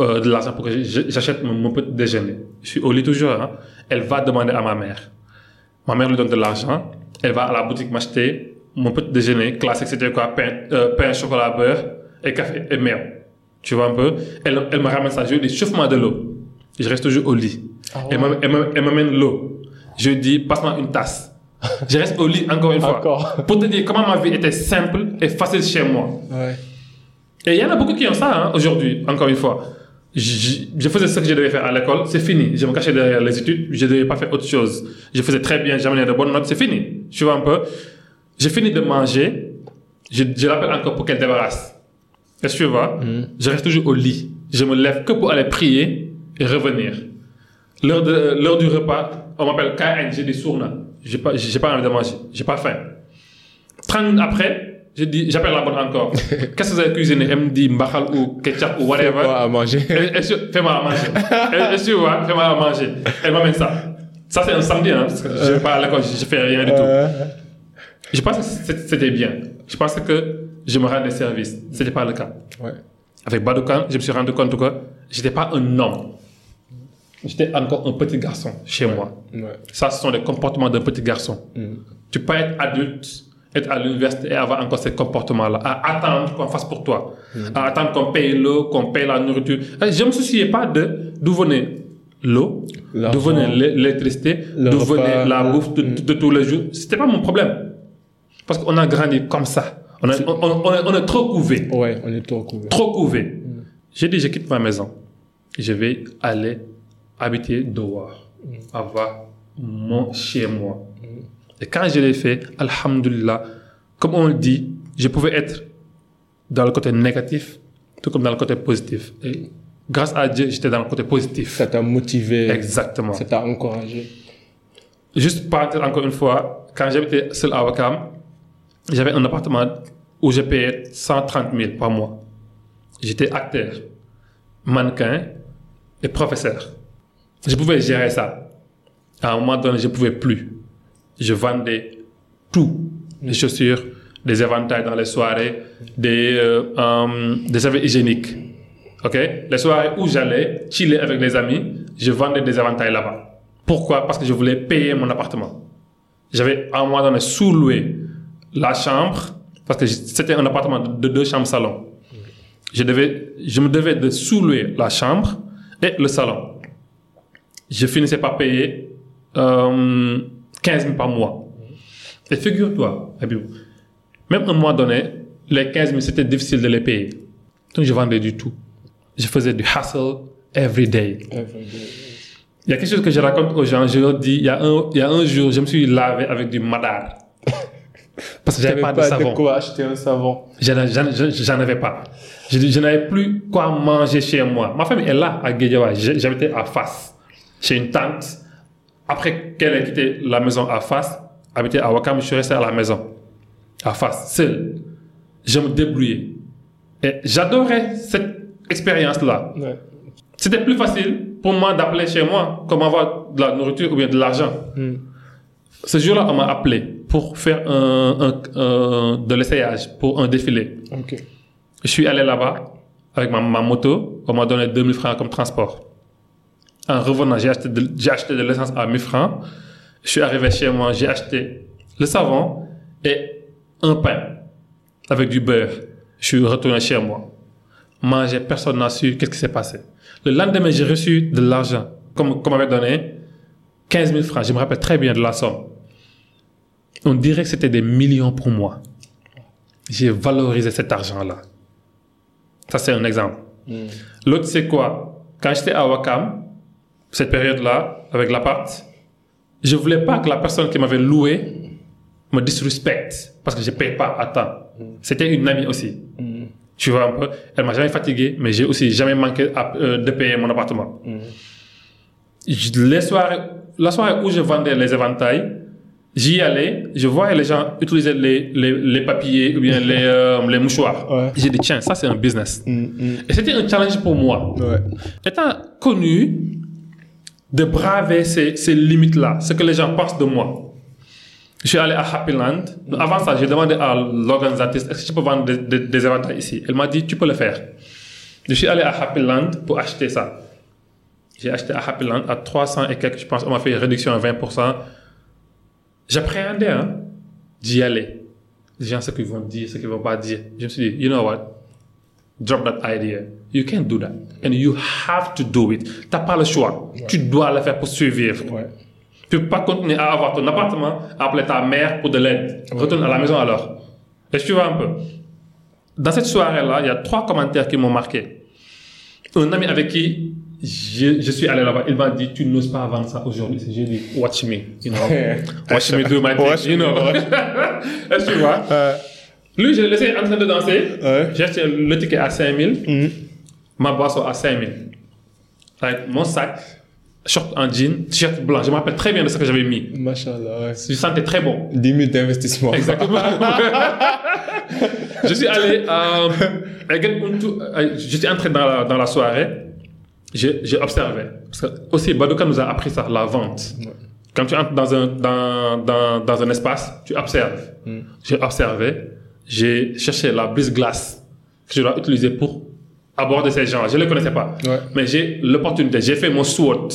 euh, de l'argent pour que j'achète mon, mon petit déjeuner. Je suis au lit toujours. hein. Elle va demander à ma mère. Ma mère lui donne de l'argent. Elle va à la boutique m'acheter mon petit déjeuner classique, c'était quoi? Pain, euh, pain, chocolat, beurre et café et miel. Tu vois un peu? Elle, elle me ramène ça. Je lui dis, chauffe-moi de l'eau. Je reste toujours au lit. Ah ouais. elle m'amène l'eau. Je lui dis, passe-moi une tasse. Je reste au lit encore une fois. Encore. (laughs) Pour te dire comment ma vie était simple et facile chez moi. Ouais. Et il y en a beaucoup qui ont ça hein, aujourd'hui, encore une fois. Je, je faisais ce que je devais faire à l'école, c'est fini. Je me cachais derrière les études, je ne devais pas faire autre chose. Je faisais très bien, j'amenais de bonnes notes, c'est fini. Tu vois un peu? J'ai fini de manger, je, je l'appelle encore pour qu'elle débarrasse. Est-ce que tu vois? Je reste toujours au lit. Je me lève que pour aller prier et revenir. L'heure de- l'heure du repas, on m'appelle KN, j'ai des sournas. J'ai pas, j'ai pas envie de manger, j'ai pas faim. 30 minutes après, je dis, j'appelle la bonne encore. (laughs) Qu'est-ce que vous avez cuisiné? Elle me dit mbachal ou ketchup ou whatever. Quoi à manger. Fais-moi à manger. Est-ce que (laughs) tu vois Fais-moi à manger. Elle m'amène ça. Ça, c'est un samedi, hein, parce que je vais pas à l'école, je, fais rien du tout. Euh, Je pense que c'était bien. Je pense que je me rendais service. C'était pas le cas. ouais. Avec Badoukan, je me suis rendu compte que j'étais pas un homme. J'étais encore un petit garçon chez moi. Ouais. Ça, ce sont les comportements d'un petit garçon. Mm. Tu peux être adulte, être à l'université et avoir encore ces comportements-là, à attendre qu'on fasse pour toi, à attendre qu'on paye l'eau, qu'on paye la nourriture. Et Je ne me souciais pas de d'où venait l'eau, d'où venait l'é- l'électricité, Le d'où venait la bouffe de, de- de tous les jours. C'était pas mon problème. Parce qu'on a grandi comme ça. On, a- on, on- on est, on est trop couvé. Ouais, on est trop couvert. Trop couvé. J'ai dit, je quitte ma maison. Je vais aller habiter dehors. Avoir mon chez moi. Et quand je l'ai fait, Alhamdulillah, comme on le dit, je pouvais être dans le côté négatif, tout comme dans le côté positif. Et grâce à Dieu, j'étais dans le côté positif. Ça t'a motivé. Exactement. Ça t'a encouragé. Juste parenthèse encore une fois, quand j'habitais seul à Wakam, j'avais un appartement où je payais 130 000 par mois. J'étais acteur, mannequin et professeur. Je pouvais gérer ça. À un moment donné, je ne pouvais plus. Je vendais tout. Des chaussures, des éventails dans les soirées, des, euh, euh, des hygiéniques. OK? Les soirées où j'allais chiller avec les amis, je vendais des éventails là-bas. Pourquoi? Parce que je voulais payer mon appartement. J'avais à un moment donné sous-loué la chambre, parce que c'était un appartement de de deux chambres salon. Je, je me devais de sous-louer la chambre et le salon. Je finissais par payer euh, 15 000 par mois. Et figure-toi, même un moment donné, les 15 000, c'était difficile de les payer. Donc je vendais du tout. Je faisais du hustle every day. Il y a quelque chose que je raconte aux gens, je leur dis, il y a un, il y a un jour, je me suis lavé avec du madar. (laughs) Parce que j'avais J'avais pas, de savon. quoi acheter un savon. J'en avais pas. Je, je n'avais plus quoi manger chez moi. Ma famille est là, à Guédiawaye. J'ai- J'habitais à Fas, chez une tante. Après qu'elle ait quitté la maison à Fas, habité à Wakam, je suis resté à la maison. À Fas, seul. Je me débrouillais. Et j'adorais cette expérience-là. Ouais. C'était plus facile pour moi d'appeler chez moi comme avoir de la nourriture ou bien de l'argent. Mm. Ce jour-là, on m'a appelé pour faire un, un- un- de l'essayage pour un défilé. Ok. Je suis allé là-bas avec ma, ma moto. On m'a donné 2000 francs comme transport. En revenant, j'ai acheté de, j'ai acheté de l'essence à 1000 francs. Je suis arrivé chez moi, j'ai acheté le savon et un pain avec du beurre. Je suis retourné chez moi. Manger, personne n'a su qu'est-ce qui s'est passé. Le lendemain, j'ai reçu de l'argent, comme, comme on m'avait donné, 15 000 francs. Je me rappelle très bien de la somme. On dirait que c'était des millions pour moi. J'ai valorisé cet argent-là. Ça, c'est un exemple. L'autre, c'est quoi? Quand j'étais à Wakam, cette période-là, avec l'appart, je voulais pas que la personne qui m'avait loué me disrespecte parce que je paye pas à temps. C'était une amie aussi. Tu vois un peu? Elle m'a jamais fatigué, mais j'ai aussi jamais manqué à- euh, de payer mon appartement. Je- Les soirées, la soirée où je vendais les éventails, J'y allais, je voyais les gens utiliser les, les, les papiers ou bien les, (laughs) euh, les mouchoirs. Ouais. J'ai dit, tiens, ça c'est un business. Mm, mm. Et c'était un challenge pour moi. Ouais. Étant connu de braver ces, limites-là, ce que les gens pensent de moi. Je suis allé à Happy Land. Avant ça, j'ai demandé à l'organisatrice, est-ce que je peux vendre des, des, ici? Elle m'a dit, tu peux le faire. Je suis allé à Happy Land pour acheter ça. J'ai acheté à Happy Land à 300 et quelques, je pense, on m'a fait une réduction à 20%. J'appréhendais hein, d'y aller. Les gens, ce qu'ils vont dire, ce qu'ils vont pas dire. Je me suis dit, you know what? Drop that idea. You can't do that. And you have to do it. Tu n'as pas le choix. Tu dois le faire pour survivre. Ouais. Tu peux pas continuer à avoir ton appartement, à appeler ta mère pour de l'aide. Retourne à la maison alors. Est-ce que tu vois un peu Dans cette soirée-là, il y a trois commentaires qui m'ont marqué. Un ami avec qui je, je suis allé là-bas, il m'a dit Tu n'oses pas vendre ça aujourd'hui. J'ai dit Watch me. You know. (laughs) Watch me do my thing. Watch you me, know. (laughs) Est-ce que tu vois Lui, je l'ai laissé en train de danser. Ouais. J'ai acheté le ticket à 5000, mm. ma boisson à 5000. Avec mon sac, short en jean, t-shirt blanc. Je me rappelle très bien de ce que j'avais mis. Machallah, ouais. Je sentais très bon. 10 000 d'investissement. Exactement. (laughs) je suis allé euh, tout- euh, J'étais entré dans la, dans la soirée. J'ai observé. Parce que aussi, Badoka nous a appris ça, la vente. Ouais. Quand tu entres dans un, dans, dans, dans un espace, tu observes. J'ai observé. J'ai cherché la brise-glace que je dois utiliser pour aborder ces gens. Je ne les connaissais pas. Ouais. Mais j'ai l'opportunité. J'ai fait mon SWOT.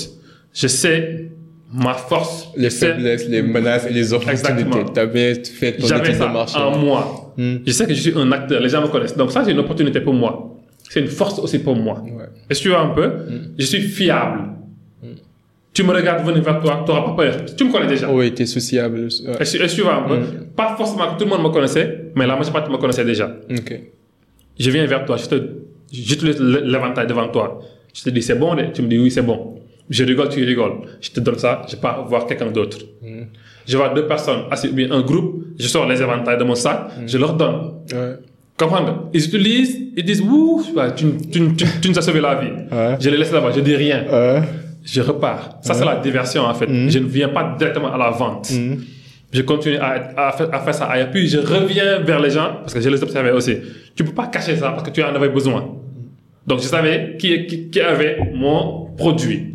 Je sais ma force. Les faiblesses, les menaces et les opportunités. Tu as bien fait ton J'avais étude de marché. en moi. Hmm. Je sais que je suis un acteur, les gens me connaissent. Donc ça, c'est une opportunité pour moi. C'est une force aussi pour moi. Ouais. Est-ce que tu vois un peu? Je suis fiable. Tu me regardes venir vers toi, tu n'auras pas peur. Tu me connais déjà. Oui, tu es sociable. Ouais. Que tu vois un peu Pas forcément que tout le monde me connaissait, mais la majeure partie me connaissait déjà. Ok. Je viens vers toi, je te, j'utilise l- l'éventail devant toi. Je te dis c'est bon, tu me dis oui c'est bon. Je rigole, tu rigoles. Je te donne ça, je pars voir quelqu'un d'autre. Je vois deux personnes bien un groupe, je sors les éventails de mon sac, je leur donne. Ouais. Comprendre Ils utilisent, ils disent Ouh, tu, tu, tu, tu nous as sauvé la vie. Ouais. Je les laisse là-bas, je dis rien. Ouais. Je repars. Ça, c'est la diversion en fait. Je ne viens pas directement à la vente. Je continue à, à, faire, à faire ça ailleurs. Puis je reviens vers les gens parce que je les observais aussi. Tu peux pas cacher ça parce que tu en avais besoin. Donc je savais qui, qui, qui avait mon produit.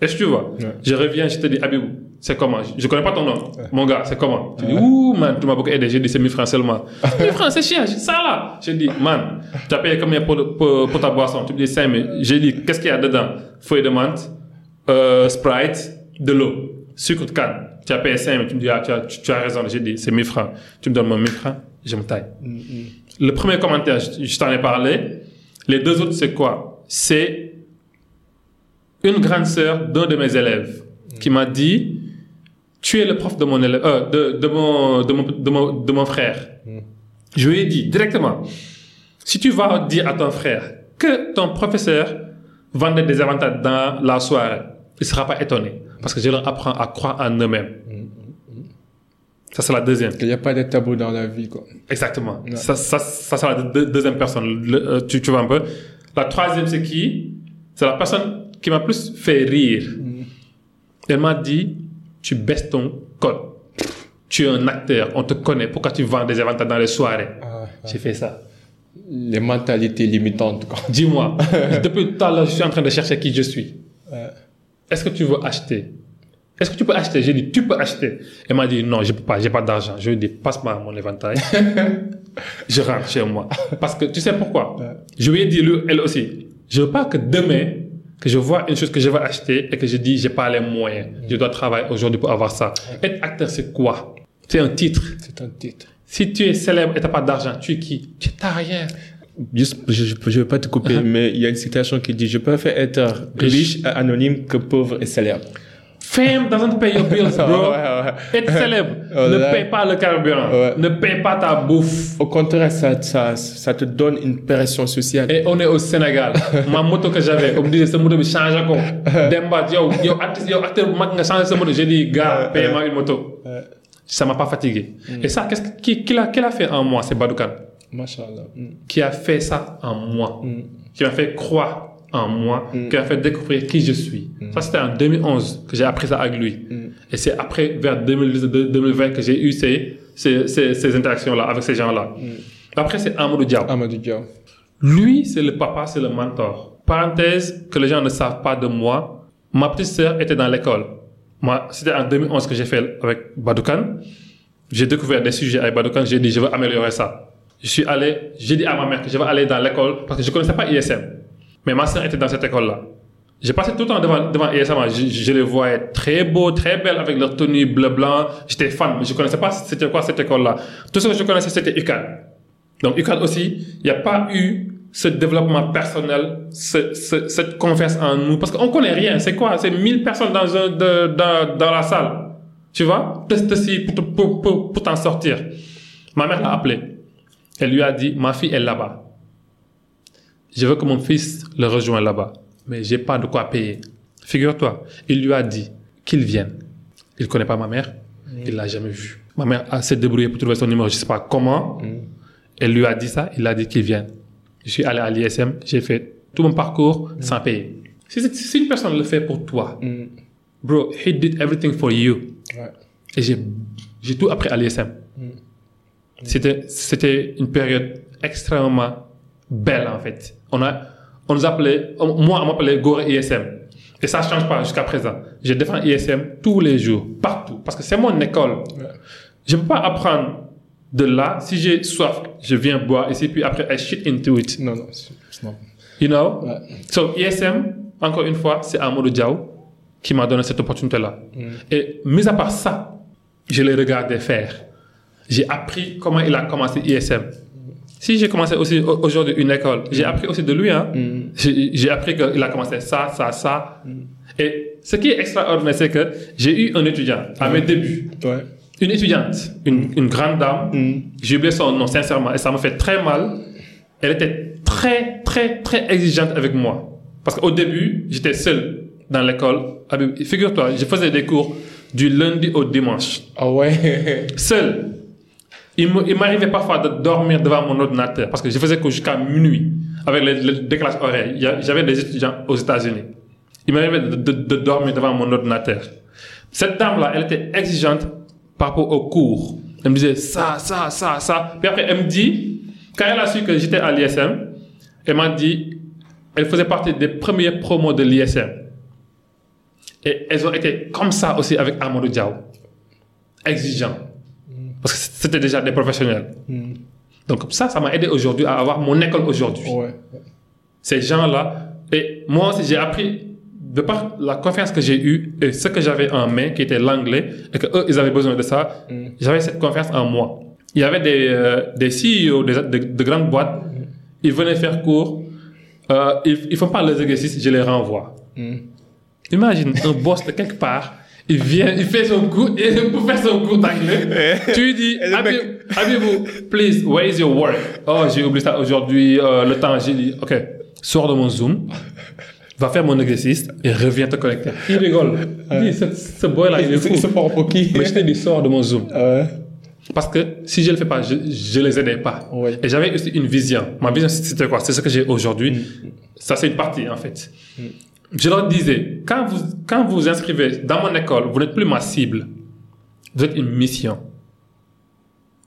Est-ce que tu vois? Je reviens, je te dis Abibou, c'est comment? Je connais pas ton nom. Mon gars, c'est comment? Tu dis Ouh, man, tu m'as beaucoup aidé. J'ai dit c'est 1000 francs seulement. (laughs) 1000 francs, c'est cher. J'ai dit, ça là. J'ai dit, man, tu as payé combien pour, pour, pour ta boisson? Tu me dis 5000. J'ai dit, qu'est-ce qu'il y a dedans? Feuille de menthe, euh, Sprite, de l'eau, sucre de canne. Tu as payé 5000. Tu me dis, ah, tu as, tu, tu as raison. J'ai dit, c'est 1000 francs. Tu me donnes mon 1000 francs, je me taille. Le premier commentaire, je, je t'en ai parlé. Les deux autres, c'est quoi? C'est une grande sœur d'un de mes élèves qui m'a dit Tu es le prof de mon élève, euh, de, de, mon, de, mon, de, mon, de mon frère. Je lui ai dit directement Si tu vas dire à ton frère que ton professeur vendait des avantages dans la soirée, il ne sera pas étonné parce que je leur apprends à croire en eux-mêmes. Ça, c'est la deuxième. Il n'y a pas de tabou dans la vie, quoi. Exactement. Ça, ça, ça c'est la deux- deuxième personne. Le- euh, tu, tu vois un peu. La troisième, c'est qui? C'est la personne qui m'a plus fait rire. Elle m'a dit, tu baisses ton code. Tu es un acteur, on te connaît. Pourquoi tu vends des avantages dans les soirées? Ah, J'ai fait ça. Les mentalités limitantes. (laughs) Dis-moi, (laughs) depuis tout à l'heure, je suis en train de chercher qui je suis. Ouais. Est-ce que tu veux acheter? Est-ce que tu peux acheter? J'ai dit, tu peux acheter. Elle m'a dit, non, je peux pas, j'ai pas d'argent. Je lui ai dit, passe-moi mon éventail. (laughs) je rentre chez moi. Parce que tu sais pourquoi? Ouais. Je lui ai dit, elle aussi, je veux pas que demain, que je vois une chose que je veux acheter et que je dis, j'ai pas les moyens. Je dois travailler aujourd'hui pour avoir ça. Être acteur, c'est quoi? C'est un titre. C'est un titre. Si tu es célèbre et t'as pas d'argent, tu es qui? Tu n'as rien. Juste, je ne vais pas te couper, mais il y a une citation qui dit Je préfère être Riche. riche et anonyme que pauvre et célèbre. Fame doesn't pay your bills, bro. (laughs) Ouais, ouais. Être célèbre (laughs) ne là. paye pas le carburant, Ouais. ne paye pas ta bouffe. Au contraire, ça, ça, ça te donne une pression sociale. Et on est au Sénégal. (laughs) Ma moto que j'avais, on me disait, ce moto, change ko. Demba, yo, yo, artiste, yo, acteur, nga change ce moto. J'ai dit, gars, paye-moi une moto. Ça m'a pas fatigué. Et ça, qu'est-ce que- qui, qui l'a, qui l'a fait en moi? C'est Badoukan. Machallah. Mm. Qui a fait ça en moi. Qui m'a fait croire en moi. Qui m'a fait découvrir qui je suis. Ça, c'était en 2011 que j'ai appris ça avec lui. Et c'est après, vers 2020, que j'ai eu ces, ces, ces, ces interactions-là avec ces gens-là. Après, c'est Amadou Diaw. Amadou Diaw. Lui, c'est le papa, c'est le mentor. Parenthèse que les gens ne savent pas de moi. Ma petite sœur était dans l'école. Moi, c'était en 2011 que j'ai fait avec Badoukan. J'ai découvert des sujets avec Badoukan. J'ai dit, je veux améliorer ça. Je suis allé, j'ai dit à ma mère que je vais aller dans l'école parce que je connaissais pas ISM. Mais ma sœur était dans cette école-là. J'ai passé tout le temps devant, devant ISM. Je, je les voyais très beaux, très belles avec leur tenue bleu-blanc. J'étais fan, mais je connaissais pas c'était quoi cette école-là. Tout ce que je connaissais, c'était UCAD. Donc UCAD aussi, il n'y a pas eu ce développement personnel, ce, ce, cette confiance en nous. Parce qu'on connaît rien. C'est quoi? C'est 1000 personnes dans, un, dans, dans la salle. Tu vois? Teste ci pour, pour, pour, pour t'en sortir. Ma mère l'a appelé. Elle lui a dit, ma fille est là-bas. Je veux que mon fils le rejoigne là-bas. Mais j'ai pas de quoi payer. Figure-toi, il lui a dit qu'il vienne. Il connaît pas ma mère. Il l'a jamais vu. Ma mère a s'est débrouillée pour trouver son numéro. Je sais pas comment. Elle lui a dit ça. Il a dit qu'il vienne. Je suis allé à l'ISM. J'ai fait tout mon parcours sans payer. Si, une personne le fait pour toi, bro, he did everything for you. Ouais. Et j'ai, tout appris à l'ISM. C'était une période extrêmement belle, en fait. On a, on nous appelait, on- moi, on m'appelait Gore ISM. Et ça change pas jusqu'à présent. Je défends ISM tous les jours, partout. Parce que c'est mon école. Je peux pas apprendre de là. Si j'ai soif, je viens boire ici, puis après, I shit into it. Non, non, non. You know? Ouais. So, ISM, encore une fois, c'est Amadou Diaw qui m'a donné cette opportunité-là. Et mis à part ça, je l'ai regardé faire. J'ai appris comment il a commencé ISM. Si j'ai commencé aussi au- aujourd'hui une école, j'ai appris aussi de lui. Hein. J'ai j'ai appris qu'il a commencé ça, ça, ça. Et ce qui est extraordinaire, c'est que j'ai eu un étudiant à mes débuts. Ouais. Une étudiante, une, une grande dame, j'ai oublié son nom sincèrement et ça me fait très mal. Elle était très, très, très exigeante avec moi. Parce qu'au début, j'étais seul dans l'école. Figure-toi, je faisais des cours du lundi au dimanche. Ah ouais. Seul. Il m'arrivait parfois de dormir devant mon ordinateur parce que je faisais cours jusqu'à minuit avec le, le décalage horaire. Il y a- J'avais des étudiants aux États-Unis. Il m'arrivait de, dormir devant mon ordinateur. Cette dame-là, elle était exigeante par rapport aux cours. Elle me disait ça, ça, ça, ça. Puis après, elle me dit, quand elle a su que j'étais à l'ISM, elle m'a dit, elle faisait partie des premiers promos de l'ISM. Et elles ont été comme ça aussi avec Amadou Diaw. Exigeant. Parce que c'était déjà des professionnels. Donc ça, ça m'a aidé aujourd'hui à avoir mon école aujourd'hui. Ouais. Ces gens-là, et moi aussi j'ai appris de par la confiance que j'ai eue et ce que j'avais en main, qui était l'anglais, et que eux, ils avaient besoin de ça, j'avais cette confiance en moi. Il y avait des, euh, des CEO des- de, de grandes boîtes, ils venaient faire cours, euh, ils, ils font pas les exercices, je les renvoie. Imagine un boss de quelque part, il vient, il fait son cours, et (laughs) pour faire son cours d'anglais, tu lui dis, Habibou, please, where is your work? Oh, j'ai oublié ça aujourd'hui, euh, le temps, j'ai dit, ok, sors de mon Zoom, va faire mon exercice et reviens te connecter. Il rigole. Il dit, ce, ce boy-là, il est fou. Il se prend pour qui? Mais je te dis, sors de mon Zoom. Ah. Parce que si je le fais pas, je, je les aidais pas. Ouais. Et j'avais une vision. Ma vision, c'était quoi? C'est ce que j'ai aujourd'hui. Ça, c'est une partie, en fait. Je leur disais, quand vous, quand vous inscrivez dans mon école, vous n'êtes plus ma cible. Vous êtes une mission.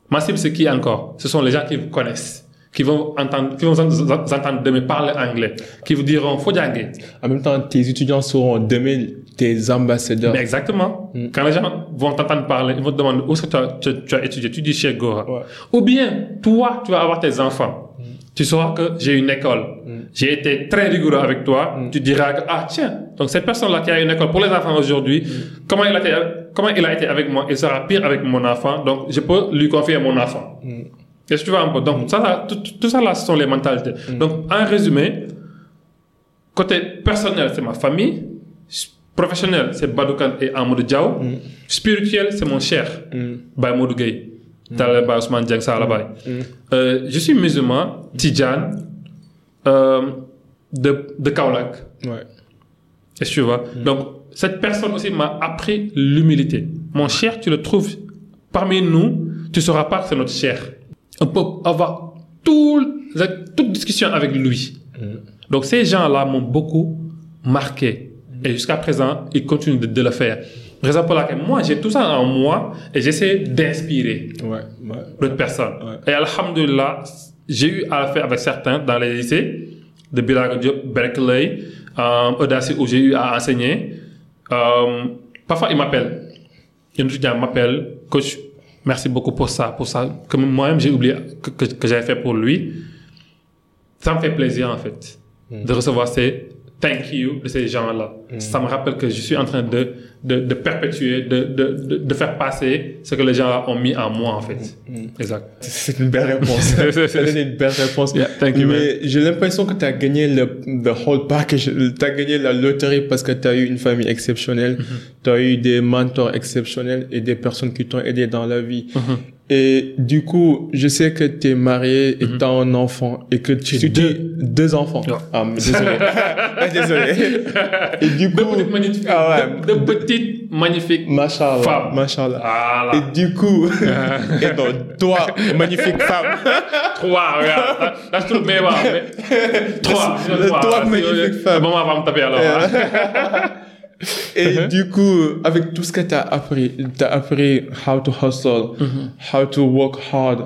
Ma cible, c'est qui encore? Ce sont les gens qui vous connaissent. Qui vont entendre, qui vont vous entendre demain parler anglais. Qui vous diront, faut dialoguer. En même temps, tes étudiants seront demain tes ambassadeurs. Mais exactement. Quand les gens vont t'entendre parler, ils vont te demander où est-ce que tu as, tu, tu as étudié? Tu dis chez Gora. Ouais. Ou bien, toi, tu vas avoir tes enfants. Tu sauras que j'ai une école. J'ai été très rigoureux avec toi. Tu diras que, ah, tiens, donc cette personne-là qui a une école pour les enfants aujourd'hui, comment, il a été, comment il a été avec moi, il sera pire avec mon enfant. Donc, je peux lui confier mon enfant. Est-ce que tu vois un peu? Donc, ça, tout, tout ça là, ce sont les mentalités. Donc, en résumé, côté personnel, c'est ma famille. Professionnel, c'est Badoukan et Amadou Diaw. Spirituel, c'est mon cher, Baye Modou Gueye. Ousmane Dieng Salabaye. Euh, je suis musulman, Tidjane, euh, de, de Kaolack. Ouais. Est-ce que tu vois? Donc, cette personne aussi m'a appris l'humilité. Mon cher, tu le trouves parmi nous, tu ne sauras pas que c'est notre cher. On peut avoir tout, toute discussion avec lui. Donc, ces gens-là m'ont beaucoup marqué. Et jusqu'à présent, ils continuent de, de le faire. Raison pour laquelle moi, j'ai tout ça en moi et j'essaie d'inspirer Ouais, ouais. d'autres personnes. Et alhamdulillah, j'ai eu à le faire avec certains dans les lycées, de Bilal Diop, Berkeley, euh, Audacy où j'ai eu à enseigner. Euh, parfois, ils m'appellent. Un étudiant m'appelle, coach, merci beaucoup pour ça, pour ça, que moi-même j'ai oublié que, que, que j'avais fait pour lui. Ça me fait plaisir en fait de recevoir ces thank you de ces gens-là. Ça me rappelle que je suis en train de, de, de perpétuer, de, de, de, de faire passer ce que les gens ont mis en moi en fait. Exact. C'est une belle réponse. (laughs) C'est une belle réponse. Yeah, thank you, Mais j'ai l'impression que tu as gagné le the whole package. Tu as gagné la loterie parce que tu as eu une famille exceptionnelle. Tu as eu des mentors exceptionnels et des personnes qui t'ont aidé dans la vie. Et du coup, je sais que tu es marié et tu as un enfant et que tu J'ai deux, deux. deux enfants. Ah, mais désolé. (laughs) désolé. Et du De coup, petites magnifiques, ah ouais. de, de petites magnifiques Machallah. femmes. Machallah. Voilà. Et du coup, (laughs) et donc, toi, magnifique femme. Trois, regarde. Là, je trouve mais (laughs) Trois. Trois. toi, Là, magnifique c'est- femme. Bon, on va me taper alors. Et du coup, avec tout ce que tu as appris, tu as appris how to hustle, how to work hard,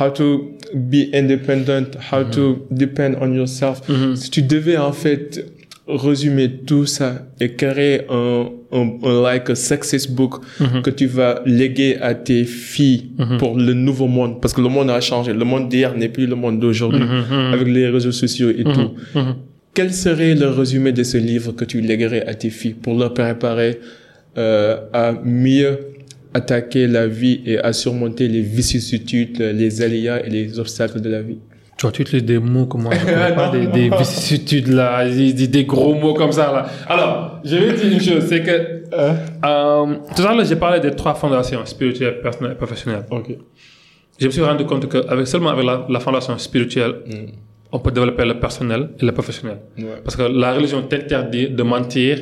how to be independent, how to depend on yourself. Si tu devais en fait résumer tout ça et créer un, un, un like a success book que tu vas léguer à tes filles pour le nouveau monde, parce que le monde a changé. Le monde d'hier n'est plus le monde d'aujourd'hui avec les réseaux sociaux et tout. Quel serait le résumé de ce livre que tu léguerais à tes filles pour leur préparer euh, à mieux attaquer la vie et à surmonter les vicissitudes, les aléas et les obstacles de la vie? Tu vois, tu utilises des mots comme moi, je (laughs) pas des, vicissitudes là, des, gros mots comme ça là. Alors, je vais dire une chose, c'est que euh, tout à l'heure j'ai parlé des trois fondations spirituelles, personnelles et professionnelles. Ok. Je me suis rendu compte qu'avec seulement avec la, la fondation spirituelle, on peut développer le personnel et le professionnel. Ouais. Parce que la religion t'interdit de mentir,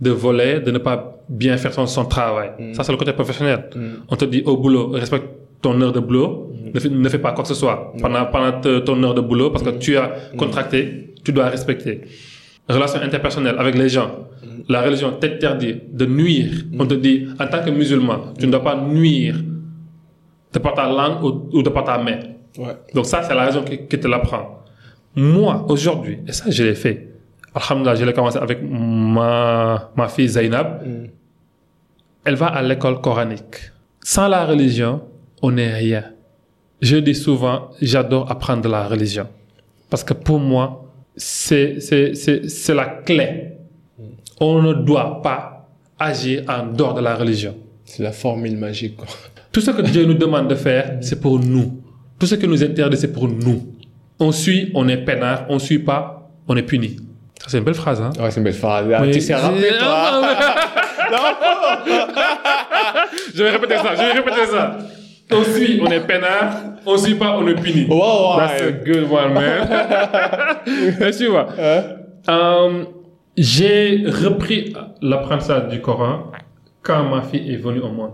de voler, de ne pas bien faire son, son travail. Ça, c'est le côté professionnel. On te dit au boulot, respecte ton heure de boulot, ne, fais, ne fais pas quoi que ce soit pendant, pendant te- ton heure de boulot parce que tu as contracté, tu dois respecter. Relation interpersonnelle avec les gens. La religion t'interdit de nuire. On te dit, en tant que musulman, tu ne dois pas nuire de par ta langue ou, ou de par ta main. Ouais. Donc ça, c'est la raison qui, qui te l'apprend. Moi, aujourd'hui, et ça, je l'ai fait. Alhamdulillah, je l'ai commencé avec ma, ma fille Zainab. Elle va à l'école coranique. Sans la religion, on n'est rien. Je dis souvent, j'adore apprendre la religion. Parce que pour moi, c'est, c'est, c'est, c'est la clé. On ne doit pas agir en dehors de la religion. C'est la formule magique. Quoi. Tout ce que Dieu nous demande de faire, c'est pour nous. Tout ce que nous interdit, c'est pour nous. On suit, on est peinard. On suit pas, on est puni. Ça, c'est une belle phrase, hein? Ouais, c'est une belle phrase. Ah. Tu sais rappeler, toi. (laughs) (laughs) Je vais répéter ça, je vais répéter ça. On suit, on est peinard. On suit pas, on est puni. Wow, That's a good one, man. (laughs) Tu vois. Euh, j'ai repris l'apprentissage du Coran quand ma fille est venue au monde.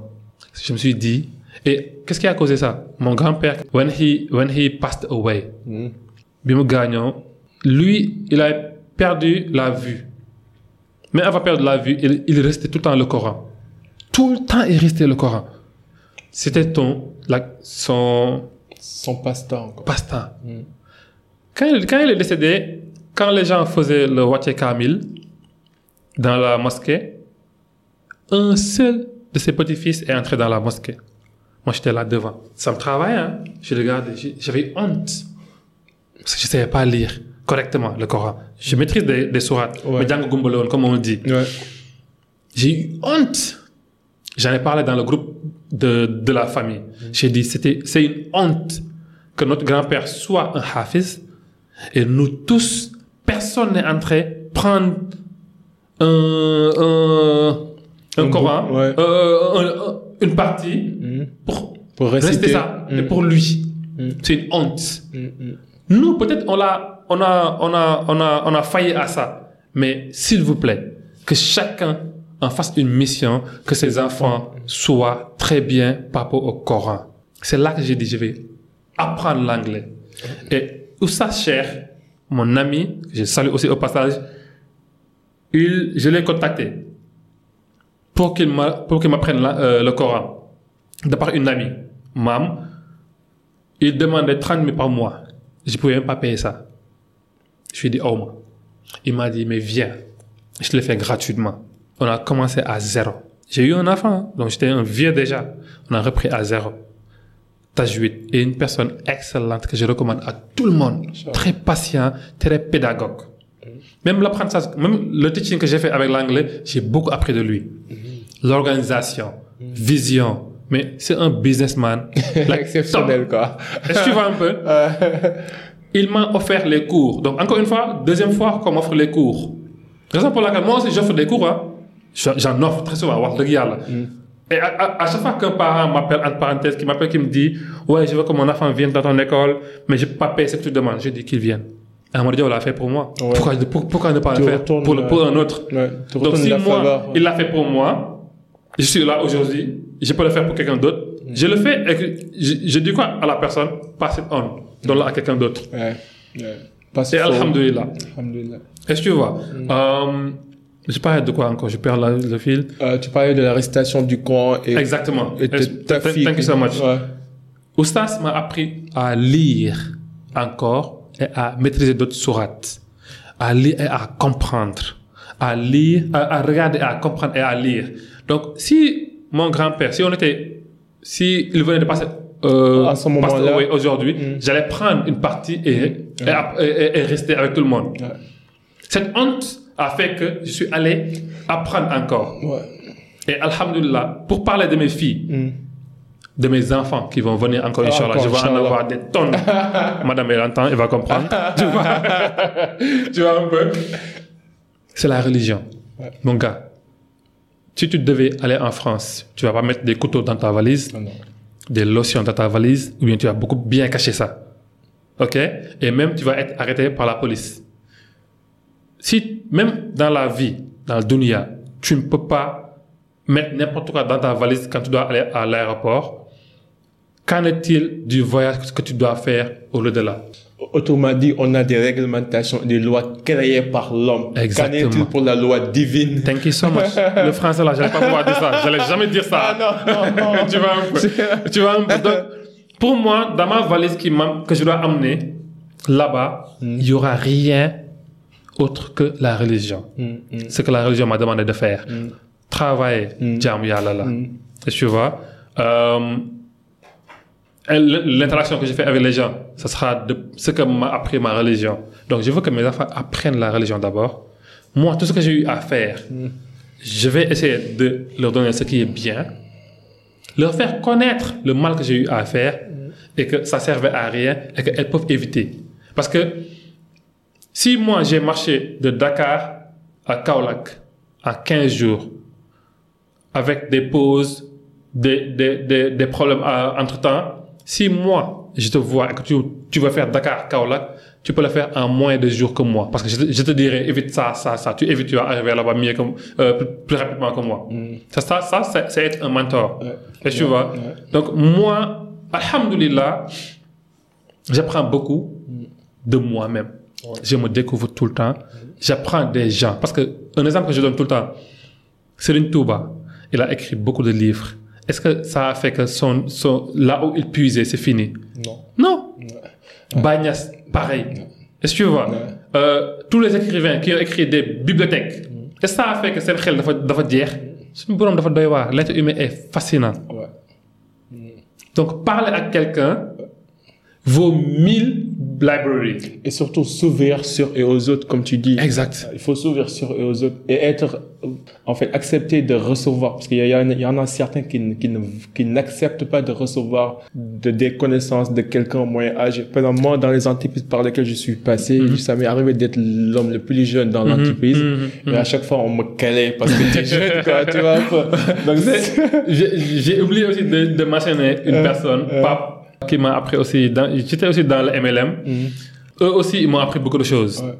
Je me suis dit, et qu'est-ce qui a causé ça? Mon grand-père, when he, when he passed away, mu gaañoo, lui, il a perdu la vue. Mais avant de perdre la vue, il, il restait tout le temps le Coran. Tout le temps, il restait le Coran. C'était ton, la, son Son passe-temps. passe-temps. Quand, il, quand il est décédé, quand les gens faisaient le Wache Kamil dans la mosquée, un seul de ses petits-fils est entré dans la mosquée. Moi, j'étais là devant. Ça me travaillait, hein. Je regardais, j'ai- j'avais honte. Parce que je ne savais pas lire correctement le Coran. Je maîtrise des, des sourates, Ouais. comme on dit. Ouais. J'ai eu honte. J'en ai parlé dans le groupe de, de la famille. J'ai dit, c'était, c'est une honte que notre grand-père soit un hafiz et nous tous, personne n'est entré prendre un, un, un Un Coran, ouais. euh, un- un- une partie pour, Pour rester ça, et Mm. pour lui. Mm. C'est une honte. Mm, mm. Nous, peut-être, on a, on a, on a, on a, on a failli à ça. Mais s'il vous plaît, que chacun en fasse une mission, que ses enfants soient très bien par rapport au Coran. C'est là que j'ai dit, je vais apprendre l'anglais. Et Oussa Cher, mon ami, que je salue aussi au passage, il, je l'ai contacté. pour qu'il m'apprenne euh, le Coran, de par une amie, Mam, il demandait 30 000 par mois. Je pouvais même pas payer ça. Je lui ai dit, oh, moi. Il m'a dit, mais viens. Je l'ai fait gratuitement. On a commencé à zéro. J'ai eu un enfant, hein. donc j'étais un vieux déjà. On a repris à zéro. Tajwid est une personne excellente que je recommande à tout le monde. Très patient, très pédagogue. Même l'apprentissage, même le teaching que j'ai fait avec l'anglais, j'ai beaucoup appris de lui. L'organisation, vision. Mais c'est un businessman. (laughs) like Exceptionnel, quoi. Est-ce que tu vois un peu? (laughs) Il m'a offert les cours. Donc, encore une fois, deuxième fois qu'on m'offre les cours. Raison pour laquelle moi aussi j'offre des cours. Hein. J'en offre très souvent. wax dëgg yàlla. Et à, à- à chaque fois qu'un parent m'appelle, entre parenthèses, qui m'appelle, qui me dit Ouais, je veux que mon enfant vienne dans ton école, mais je peux pas payer ce que tu demandes. Je dis qu'il vienne. Et Amadou Diaw l'a fait pour moi. Ouais. Pourquoi, pour- pourquoi ne pas le faire pour, le- pour un autre? Ouais, Donc, si moi, faveur. il l'a fait pour moi, je suis là aujourd'hui, je peux le faire pour quelqu'un d'autre. Je le fais et que je, je dis quoi à la personne? Passe it on. Donne-le à quelqu'un d'autre. Ouais. ouais. Et Alhamdulillah. Alhamdulillah. Est-ce que tu vois? Euh, Je parlais de quoi encore? Je perds la- le fil. Euh, tu parlais de la récitation du Coran et, Exactement. et ta- fille. Thank you so much. Ouais. Oustas m'a appris à lire encore et à maîtriser d'autres sourates. À lire et à comprendre. À lire, à, à regarder, à comprendre et à lire. Donc, si mon grand-père, si on était, si il venait de passer, euh, À ce moment-là. aujourd'hui, Mm. j'allais prendre une partie et, et, ap- et- et- et rester avec tout le monde. Ouais. Cette honte a fait que je suis allé apprendre encore. Ouais. Et Alhamdulillah, pour parler de mes filles, Mm. de mes enfants qui vont venir encore, Inch'Allah. Encore, Je vais en avoir des tonnes. (laughs) Madame, elle entend, elle va comprendre. (laughs) tu vois, tu vois un peu. C'est la religion. Ouais. Mon gars, si tu devais aller en France, tu vas pas mettre des couteaux dans ta valise, Non, des lotions dans ta valise, ou bien tu vas beaucoup bien cacher ça. OK? Et même, tu vas être arrêté par la police. Si, même dans la vie, dans le dunya, tu ne peux pas mettre n'importe quoi dans ta valise quand tu dois aller à l'aéroport, qu'en est-il du voyage que tu dois faire au-delà Autrement dit, on a des réglementations, des lois créées par l'homme. Exactement. Qu'en est-il pour la loi divine? Thank you so much. Le français là, j'allais pas pouvoir dire ça. J'allais jamais dire ça. Ah non, non, non. (laughs) tu vois un peu. tu vois un peu. Donc, pour moi, dans ma valise qui que je dois amener là-bas, il y aura rien autre que la religion. Mm, mm, Ce que la religion m'a demandé de faire. mm, Travailler, Mm. jaamu yàlla la. mm. Et tu vois, euh, l'interaction que j'ai fait avec les gens, ce sera de ce que m'a appris ma religion. Donc, je veux que mes enfants apprennent la religion d'abord. Moi, tout ce que j'ai eu à faire, je vais essayer de leur donner ce qui est bien, leur faire connaître le mal que j'ai eu à faire et que ça servait à rien et qu'elles peuvent éviter. Parce que si moi j'ai marché de Dakar à Kaolack en 15 jours avec des pauses, des, des, des, des problèmes entre temps, si moi je te vois et que tu, tu vas faire Dakar Kaolack, tu peux le faire en moins de jours que moi. Parce que je te, je te dirais, évite ça, ça, ça. Tu évites, tu vas arriver là-bas mieux que, euh, plus, plus rapidement que moi. Ça, ça, ça c'est, être un mentor. Ouais. Et tu vois? ouais. Donc, moi, Alhamdulillah, j'apprends beaucoup de moi-même. Je me découvre tout le temps. J'apprends des gens. Parce que, un exemple que je donne tout le temps, Serine Touba, il a écrit beaucoup de livres. Est-ce que ça a fait que son, son, là où il puisait, c'est fini? Non. Non? Bagnas, pareil. Est-ce que tu vois? Euh, tous les écrivains qui ont écrit des bibliothèques, est-ce que ça a fait que c'est xel dafa dafa jeex? Suñu borom dafa doy waar. L'être humain est fascinant. Ouais. Donc, parler à quelqu'un vaut mille library. Et surtout s'ouvrir sur et aux autres, comme tu dis. Exact. Il faut s'ouvrir sur et aux autres et être, euh, en fait, accepter de recevoir. Parce qu'il y, y en a certains qui, qui, qui n'acceptent pas de recevoir de, des connaissances de quelqu'un moyen âgé. Par exemple, moi, dans les entreprises par lesquelles je suis passé, ça m'est arrivé d'être l'homme le plus jeune dans l'entreprise. mhm, Et à chaque fois, on me calait parce que t'es (laughs) jeune, quoi, tu vois. Donc, J'ai oublié aussi de, de mentionner une personne, Pape, qui m'a appris aussi. dans- J'étais aussi dans le MLM. Eux aussi, ils m'ont appris beaucoup de choses. Ouais.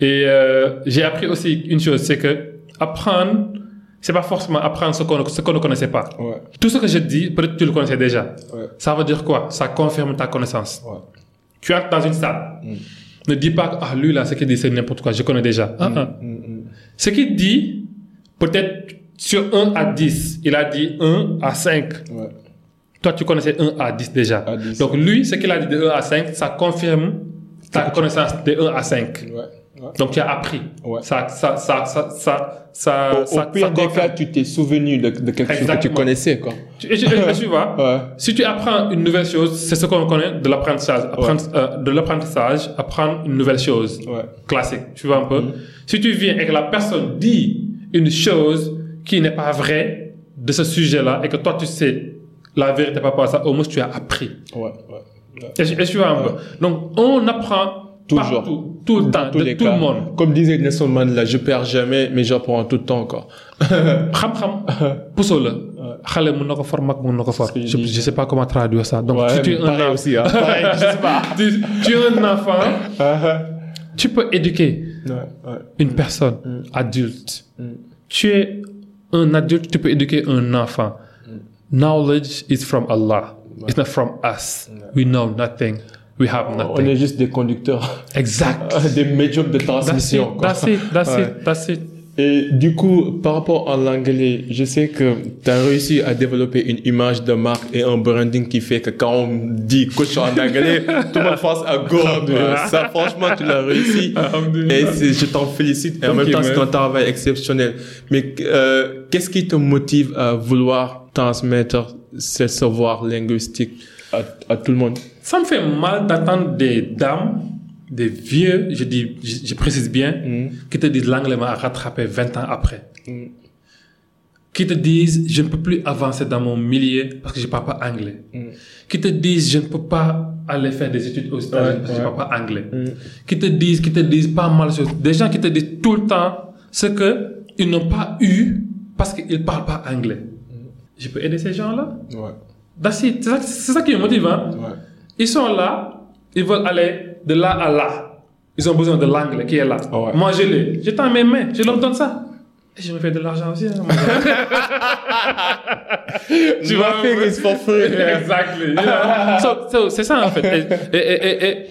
Et euh, j'ai appris aussi une chose, c'est que apprendre, c'est pas forcément apprendre ce qu'on ne- ce qu'on ne connaissait pas. Ouais, Tout ce que je dis, peut-être tu le connaissais déjà. ouais, Ça veut dire quoi? Ça confirme ta connaissance. Tu entres dans une salle. Ne dis pas, ah lui là, ce qu'il dit, c'est n'importe quoi, je connais déjà. Ah, ah. Mm, mm. Ce qu'il dit, peut-être sur 1 à 10, il a dit 1 à 5. Toi, tu connaissais 1 à 10 déjà. À 10, Donc lui, ce qu'il a dit de 1 à 5, ça confirme ta connaissance de 1 à 5. Ouais. ouais. Donc tu as appris. Ouais. Ça, ça, ça, ça, ça, ça, Au, au ça, pire ça des cas, tu t'es souvenu de, de quelque chose que tu Exactement. connaissais, quoi. Tu- Et tu, et tu vois, (laughs) Ouais. si tu apprends une nouvelle chose, c'est ce qu'on connaît de l'apprentissage. Apprendre, euh, de l'apprentissage, apprendre une nouvelle chose. Ouais. Classique, tu vois un peu. Si tu viens et que la personne dit une chose qui n'est pas vraie de ce sujet-là et que toi tu sais la vérité par rapport à ça, au moins tu as appris. Ouais. ouais. ouais. Et, et tu vois un peu. Donc on apprend Toujours. partout, tout le temps, de tout cas. le monde. Comme disait Nelson Mandela, je perds jamais, mais j'apprends tout le temps, (laughs) xam-xam for que je, je je sais pas comment traduire ça donc Ouais, si tu es un aussi, hein. Pareil, je sais pas. (laughs) tu, tu es un enfant (laughs) tu peux éduquer ouais. une personne adulte tu es un adulte tu peux éduquer un enfant knowledge is from Allah. It's not from us. We know nothing. We have On nothing. est juste des conducteurs, exact. (laughs) Des médiums de that's it. transmission, that's it. That's Ouais. it that's it. Et du coup, par rapport à l'anglais, je sais que tu as réussi à développer une image de marque et un branding qui fait que quand on dit coach en anglais, (laughs) tout le monde pense à go. Ça, franchement, tu l'as réussi. Et je t'en félicite. Et en Thank même temps, c'est un travail exceptionnel. Mais euh, qu'est-ce qui te motive à vouloir transmettre ce savoir linguistique à, à tout le monde Ça me fait mal d'entendre des dames, des vieux, je dis, je, je précise bien, qui te disent l'anglais m'a rattrapé 20 ans après. Mm. Qui te disent je ne peux plus avancer dans mon milieu parce que je ne parle pas anglais. Qui te disent je ne peux pas aller faire des études aux États-Unis Ouais, parce que je ne parle pas anglais. Qui te disent, qui te disent pas mal de choses. Des gens qui te disent tout le temps ce que ils n'ont pas eu parce qu'ils ne parlent pas anglais. Je peux aider ces gens-là? Ouais. C'est ça, ça qui me motive. Hein? Ouais. Ils sont là, ils veulent aller de là à là. Ils ont besoin de l'anglais qui est là. Ah ouais. Moi, je l'ai. J'ai dans mes mains, je leur donne ça. Et je me fais de l'argent aussi. Hein, (laughs) Tu vas faire is for free. (laughs) exactly. So, so, c'est ça en fait. Et, et- et- et- et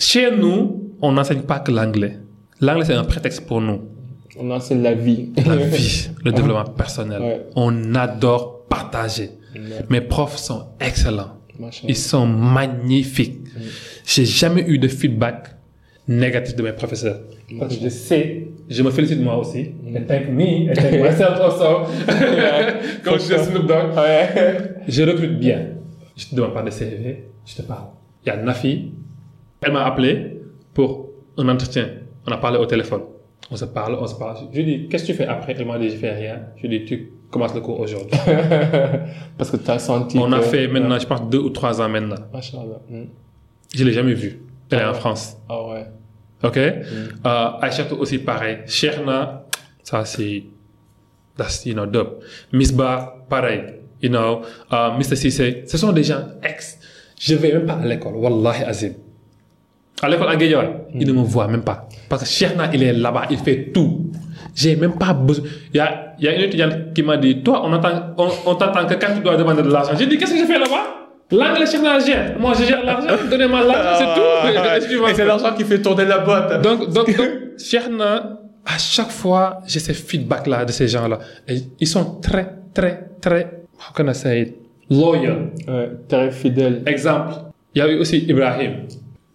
chez nous, on n'enseigne pas que l'anglais. L'anglais, c'est un prétexte pour nous. On enseigne la vie. La vie, le (laughs) développement personnel. Ouais. On adore partager. Mes profs sont excellents. Ils sont magnifiques. J'ai jamais eu de feedback négatif de mes professeurs. Parce que je sais, je me félicite moi aussi. And thank me, and thank myself also. Comme je suis Snoop Dogg. Je recrute bien. Je te demande pas de CV, je te parle. Il y a Nafi, elle m'a appelé pour un entretien. On a parlé au téléphone. On se parle, on se parle. Je lui dis, qu'est-ce que tu fais après? Elle m'a dit, je fais rien. Je lui dis, tu commences le cours aujourd'hui. (laughs) Parce que tu as senti. On a fait maintenant, je pense, deux ou trois ans maintenant. Machallah. Mm. Je l'ai jamais vue. Elle est en France. Ah ouais. OK? Euh, Aïchatou aussi pareil. Cherna, ça c'est that's you know dope. Misbah pareil. You know, euh, Mr. Cissé, ce sont des gens ex. Je vais même pas à l'école, wallahi azim. À l'école à Guédiawaye, il ne me voit même pas parce que Cherna il est là-bas, il fait tout. J'ai même pas besoin. Il y a, y a une étudiante qui m'a dit, toi, on entend, on, on que quand tu dois demander de l'argent. J'ai dit, qu'est-ce que je fais là-bas? L'anglais, Cherna gère. Moi, je gère l'argent. Donnez-moi l'argent, c'est tout. Et vois. Et c'est l'argent qui fait tourner la boîte. Donc, donc, donc Cherna, à chaque fois, j'ai ces feedbacks-là de ces gens-là. Et ils sont très, très, très, how can I say it, loyal. Ouais, très fidèle. Exemple, il y a eu aussi Ibrahim.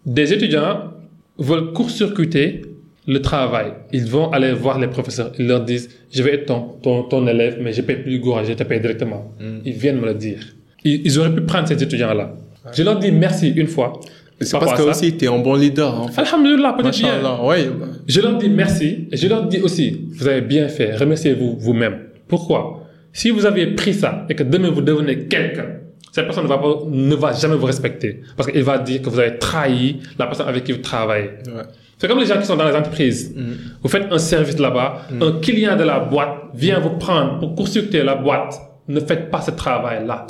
Des étudiants veulent court-circuiter le travail. Ils vont aller voir les professeurs. Ils leur disent, je vais être ton, ton, ton élève, mais je paye plus gros, je te paye directement. Ils viennent me le dire. Ils, ils auraient pu prendre ces étudiants-là. Je leur dis merci une fois. C'est par parce que aussi, tu es un bon leader. En fait. Alhamdulillah, peut-être bien. Ouais. Je leur dis merci et je leur dis aussi, vous avez bien fait, remerciez-vous vous-même. Pourquoi? Si vous aviez pris ça et que demain vous devenez quelqu'un, cette personne ne va, pas- ne va jamais vous respecter parce qu'il va dire que vous avez trahi la personne avec qui vous travaillez. Ouais. C'est comme les gens qui sont dans les entreprises. Vous faites un service là-bas, un client de la boîte vient vous prendre pour court-circuiter la boîte. Ne faites pas ce travail-là.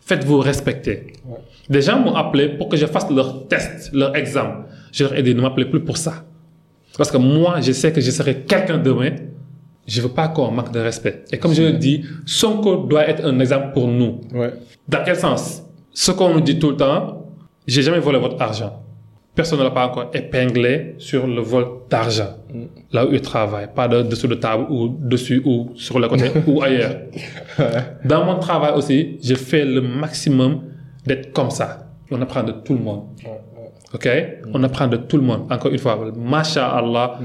Faites-vous respecter. Des gens m'ont appelé pour que je fasse leur test, leur examen. Je leur ai dit, ne m'appelez plus pour ça. Parce que moi, je sais que je serai quelqu'un demain. Je veux pas qu'on manque de respect. Et comme je le dis, Sonko doit être un exemple pour nous. Ouais. Dans quel sens? Ce qu'on nous dit tout le temps, j'ai jamais volé votre argent. personne ne l'a pas encore épinglé sur le vol d'argent. Là où il travaille, pas de dessous de table ou dessus ou sur le côté (laughs) ou ailleurs. Dans mon travail aussi, je fais le maximum d'être comme ça. On apprend de tout le monde. OK? On apprend de tout le monde. Encore une fois, Masha'Allah.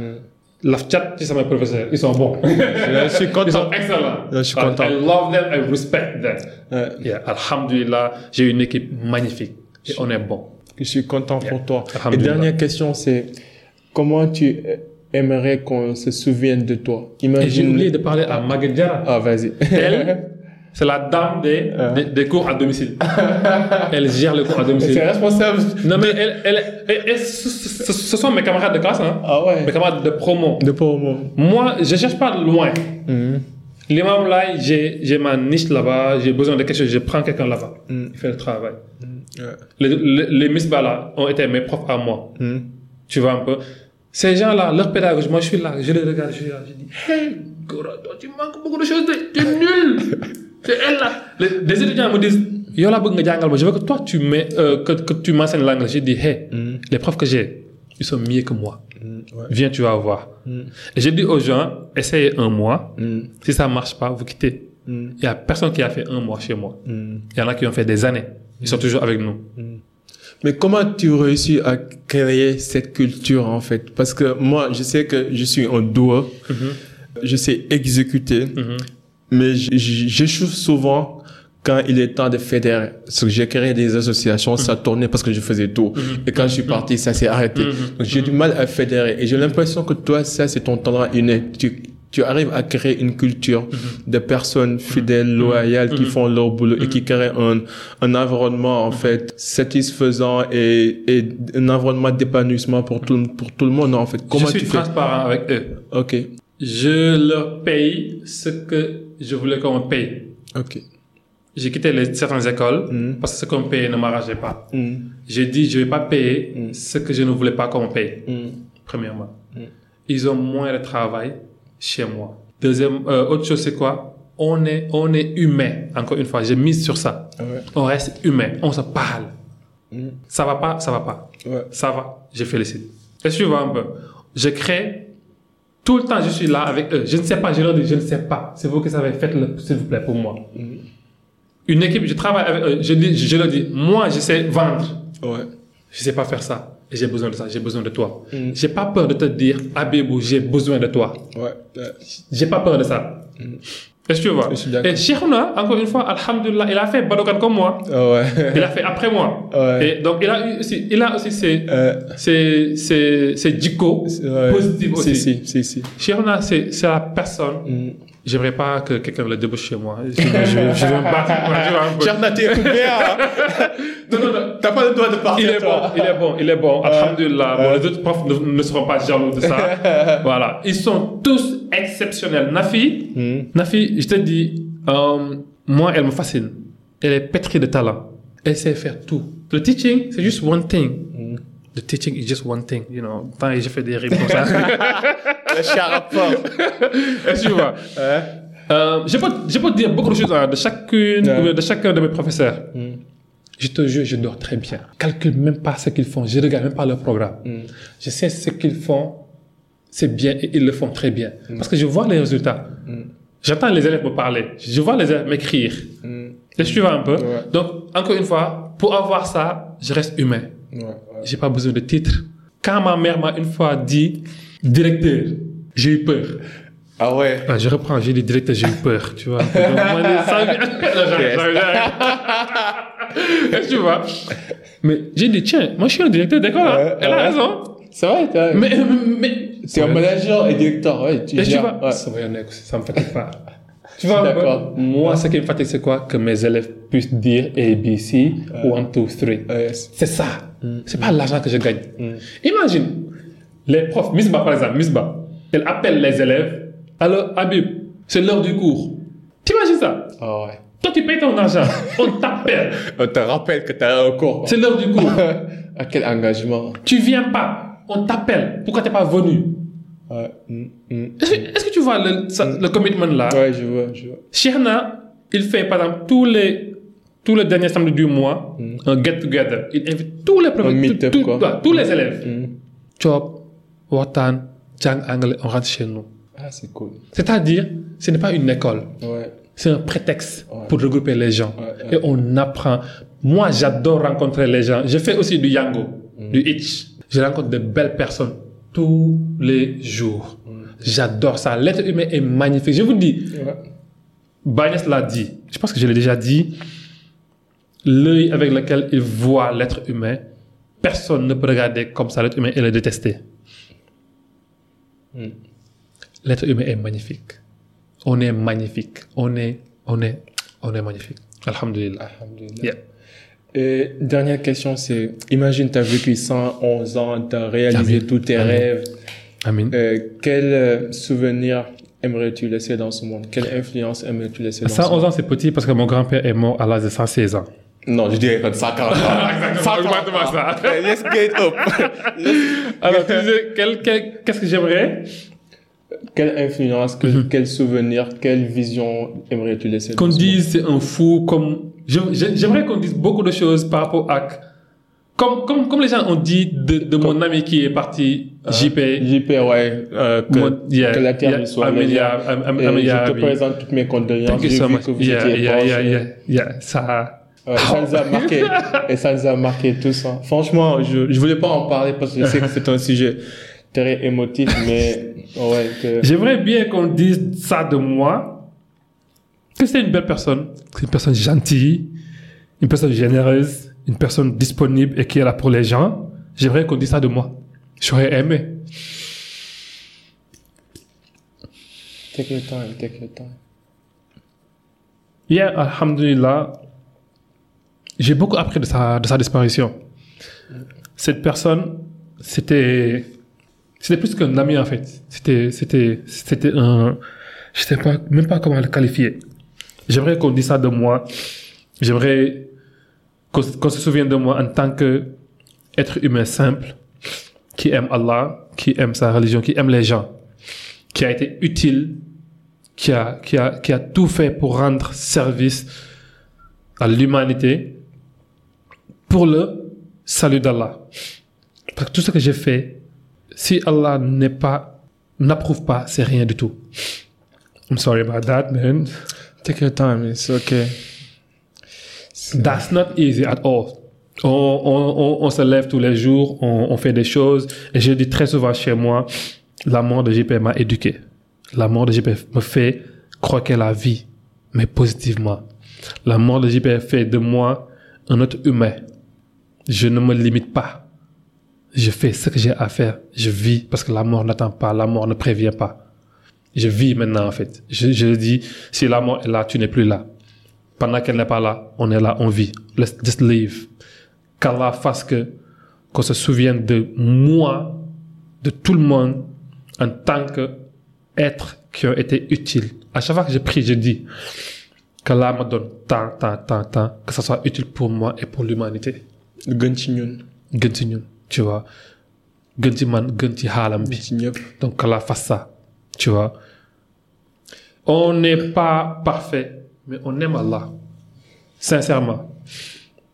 La chat, c'est mes professeurs. Ils sont bons. Je suis (laughs) Ils content. sont excellents. Je suis content. I love them, I respect them. Yeah, Alhamdulillah, j'ai une équipe magnifique. Et on est bon. Je suis content pour toi. Et dernière question, c'est comment tu aimerais qu'on se souvienne de toi? Et j'ai Imagine. oublié de parler à Maguette Diarra. Ah, vas-y. Elle, (laughs) c'est la dame des, des, des cours à domicile. (laughs) elle gère les cours à C'est domicile. responsable. Non, mais elle, elle, elle- elle- ce, sont mes camarades de classe, hein. Ah ouais. mes camarades de promo. De pauvre. Moi, je cherche pas loin. Mhm. L'imam là, j'ai ma niche là-bas, j'ai besoin de quelque chose, je prends quelqu'un là-bas. Mm. Il fait le travail. Ouais. Les, les, les là ont été mes profs à moi. Mhm. Tu vois un peu. Ces gens-là, leur pédagogie, moi je suis là, je les regarde, je suis là, je dis, hey, Gora, toi tu manques beaucoup de choses, de- t'es nul. (laughs) C'est elle là. Les, des étudiants me disent, yo ma, je veux que toi tu mets, euh, que, que tu m'enseignes l'anglais. Je dis, hey, Mhm. les profs que j'ai, ils sont mieux que moi. Ouais. Viens, tu vas voir. Et je dis aux gens, essayez un mois. Si ça marche pas, vous quittez. Il y a personne qui a fait un mois chez moi. Il y en a qui ont fait des années. Ils sont toujours avec nous. Mais comment tu réussis à créer cette culture en fait? Parce que moi, je sais que je suis un doueur, je sais exécuter, Mhm. Mais j'échoue souvent quand il est temps de fédérer. Parce que j'ai créé des associations, ça tournait parce que je faisais tout. Et quand je suis parti, ça s'est arrêté. Donc j'ai du mal à fédérer. Et j'ai l'impression que toi, ça, c'est ton talent inné. Tu, tu arrives à créer une culture de personnes fidèles, loyales, qui font leur boulot et qui créent un, un environnement, en fait, satisfaisant et, et un environnement d'épanouissement pour tout, pour tout le monde, en fait. Comment je suis tu fais? transparent avec eux. Ok. Je leur paye ce que je voulais qu'on me paye. Ok. J'ai quitté les, certaines écoles Mhm. parce que ce qu'on me payait ne m'arrangeait pas. Mhm. J'ai dit, je vais pas payer Mm. ce que je ne voulais pas qu'on me paye, premièrement. Mm. Ils ont moins de travail chez moi. Deuxième, euh, autre chose, c'est quoi? On est, on est humain. Encore une fois, j'ai mis sur ça. Ouais. On reste humain. On se parle. Mhm. Ça va pas, ça va pas. Ouais. Ça va, je félicite. Tu vois un peu Je crée, tout le temps je suis là avec eux. Je ne sais pas, je leur dis, je ne sais pas. C'est vous qui savez, faites-le, s'il vous plaît, pour moi. Une équipe, je travaille avec eux, je, dis, je leur dis, moi, je sais vendre. Ouais. Je sais pas faire ça. J'ai besoin de ça, j'ai besoin de toi. Mm. J'ai pas peur de te dire, Abibou, j'ai besoin de toi. Ouais. Ouais. J'ai pas peur de ça. Est-ce que tu vois. Et Cheikhouna, encore une fois, Alhamdulillah, il a fait Badokan comme moi. Ah ouais. Il a fait après moi. Ouais. Et donc, il a, aussi, il a aussi ses, Euh, ses, ses, ses jikko ouais. positifs aussi. Si, si, si, si. C'est c'est la personne. Mm. J'aimerais pas que quelqu'un le débouche chez moi. Je, je, je, je vais me battre. Charna, t'es ouvert. Non, non, non. T'as pas le droit de partir. Il est bon, il est bon, il est bon. Alhamdulillah. Bon, les autres profs ne, ne seront pas jaloux de ça. (laughs) voilà. Ils sont tous exceptionnels. Nafi, Mm. Nafi, je te dis, euh, moi, elle me fascine. Elle est pétrie de talent. Elle sait faire tout. Le teaching, c'est juste one thing. The teaching is just one thing. You know, j'ai fait des ça. (laughs) Le (laughs) tu vois? Ouais. Euh, je, peux, je peux te dire beaucoup de choses hein, de chacune, de chacun de mes professeurs. Mm. Je te jure, je dors très bien. Calcule même pas ce qu'ils font. Je regarde même pas leur programme. Mm. Je sais ce qu'ils font, c'est bien et ils le font très bien. Parce que je vois les résultats. Mm. J'entends les élèves me parler. Je vois les élèves m'écrire. Mm. Tu vois un peu? Ouais. Donc, encore une fois, pour avoir ça, je reste humain. Ouais. ouais. J'ai pas besoin de titre. Quand ma mère m'a une fois dit directeur, j'ai eu peur. Ah ouais? Ah, je reprends, j'ai dit directeur, j'ai eu peur, tu vois. (laughs) (laughs) (laughs) Tu vois Mais j'ai dit, tiens, moi je suis un directeur d'école, hein. Ouais, elle a raison. C'est vrai, t'as. Mais, mais. C'est un manager et directeur, ouais. Tu Et tu vois, ça ça me fatigue pas. Tu vois, D'accord. moi, ce qui me fatigue, c'est quoi? Que mes élèves puissent dire A, B, C, 1, 2, 3. Ouais. C'est ça. Mm. C'est pas l'argent que je gagne. Imagine, les profs, Misba par exemple, Misba, elle appelle les élèves. Alors, Habib, c'est l'heure du cours. T'imagines ça? Ah ouais. Toi, tu payes ton argent, (laughs) on t'appelle. On te rappelle que t'as un cours. C'est l'heure du cours. à (laughs) quel engagement tu viens pas, on t'appelle. Pourquoi t'es pas venu? Ouais. Mm, mm. Est-ce que, tu vois le, ça- le commitment là? Ouais, je vois, je vois. Cherna, il fait par exemple tous les tous les derniers samedis du mois, un get-together. Il invite tous les tout- tout- tous les élèves. Job, Watan, Jang Anglais, on rentre chez nous. Ah, c'est cool. C'est-à-dire, ce n'est pas une école. Ouais. C'est un prétexte Ouais. pour regrouper les gens. Et on apprend. Moi, j'adore rencontrer les gens. Je fais aussi du yango, Mm. du hitch. Je rencontre de belles personnes tous les jours. J'adore ça. L'être humain est magnifique. Je vous dis, Ouais. L'a dit. Je pense que je l'ai déjà dit. L'œil avec lequel il voit l'être humain, personne ne peut regarder comme ça l'être humain et le détester. Mm. L'être humain est magnifique. On est magnifique. On est, on est, on est magnifique. Alhamdulillah. Alhamdulillah. Yeah. Et dernière question, c'est, imagine, tu as vécu 111 ans, tu as réalisé Amin. tous tes Amin. rêves. Amin. Euh, quel euh, souvenir aimerais-tu laisser dans ce monde? Quelle influence aimerais-tu laisser dans ce 111 monde? ans, c'est petit parce que mon grand-père est mort à l'âge de 116 ans. Non, je dirais pas de 50 (laughs) ans. Exactement ça. (laughs) Let's get up. (laughs) Alors, qu'est-ce que j'aimerais? Quelle influence, que- quel souvenir, quelle vision aimerais-tu laisser Qu'on dans ce dise c'est un fou, comme. J'aimerais qu'on dise beaucoup de choses par rapport à. Comme, comme, comme les gens ont dit de, de mon ami qui est parti, JP. monde JP, ouais. euh, que, Mon- yeah, que la terre yeah, soit Amin, légère. yeah, am- am- Et Amin, je te présente toutes mes condoléances. J'ai so vu que vous Yeah, étiez yeah, yeah, yeah, yeah. Ça. Ouais, ça nous a marqué. (laughs) et ça nous a marqué tous. hein. Franchement, je, je voulais pas en parler parce que je sais que c'est un sujet très émotif, mais ouais, que, J'aimerais bien qu'on dise ça de moi, que c'est une belle personne, c'est une personne gentille, une personne généreuse, une personne disponible et qui est là pour les gens. J'aimerais qu'on dise ça de moi. J'aurais aimé. take your time, take your time. Hier, alhamdulillah, j'ai beaucoup appris de sa, de sa disparition. Cette personne, c'était, c'était plus qu'un ami en fait. C'était, c'était, c'était un, je sais pas, même pas comment le qualifier. J'aimerais qu'on dise ça de moi. J'aimerais qu'on, se souvienne de moi en tant que être humain simple, qui aime Allah, qui aime sa religion, qui aime les gens, qui a été utile qui a, qui, a, qui a tout fait pour rendre service à l'humanité pour le salut d'Allah. Parce que tout ce que j'ai fait, si Allah n'est pas, n'approuve pas, c'est rien du tout. I'm sorry about that, man. Take your time, it's okay. That's not easy at all. On, se lève tous les jours, on, on fait des choses. Et je dis très souvent chez moi, la mort de JP m'a éduqué. La mort de JP me fait croquer la vie, mais positivement. La mort de JP fait de moi un autre humain. Je ne me limite pas. Je fais ce que j'ai à faire. Je vis parce que la mort n'attend pas, la mort ne prévient pas. Je vis maintenant en fait. Je, je dis, si la mort est là, tu n'es plus là. Pendant qu'elle n'est pas là, on est là, on vit. Let's just live. Qu'Allah fasse que, qu'on se souvienne de moi, de tout le monde, en tant que être qui ont été utiles. À chaque fois que je prie, je dis qu'Allah me donne tant, tant, tant, tant, que ça soit utile pour moi et pour l'humanité. tu vois. Gën ci man, gën ci xaalam bi. ci ñëpp. Donc qu'Allah fasse ça, tu vois. On n'est pas parfait, mais on aime Allah. Sincèrement.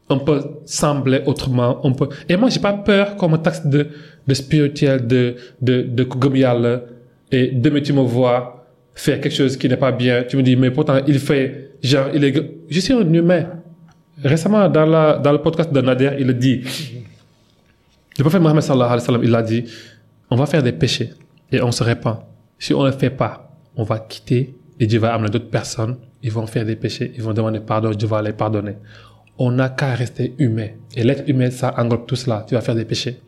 On peut sembler autrement, on peut... Et moi, j'ai pas peur qu'on me taxe de, spirituel, de, de, de. Et demain, tu me vois faire quelque chose qui n'est pas bien. Tu me dis, mais pourtant, il fait, genre. Je suis un humain. Récemment, dans, la, dans le podcast de Nader, il a dit, le prophète Mohammed sallallahu alayhi wa sallam, il a dit, on va faire des péchés et on se répand. Si on ne le fait pas, on va quitter et Dieu va amener d'autres personnes. Ils vont faire des péchés, ils vont demander pardon, Dieu va les pardonner. On n'a qu'à rester humain. Et l'être humain, ça englobe tout cela. Tu vas faire des péchés.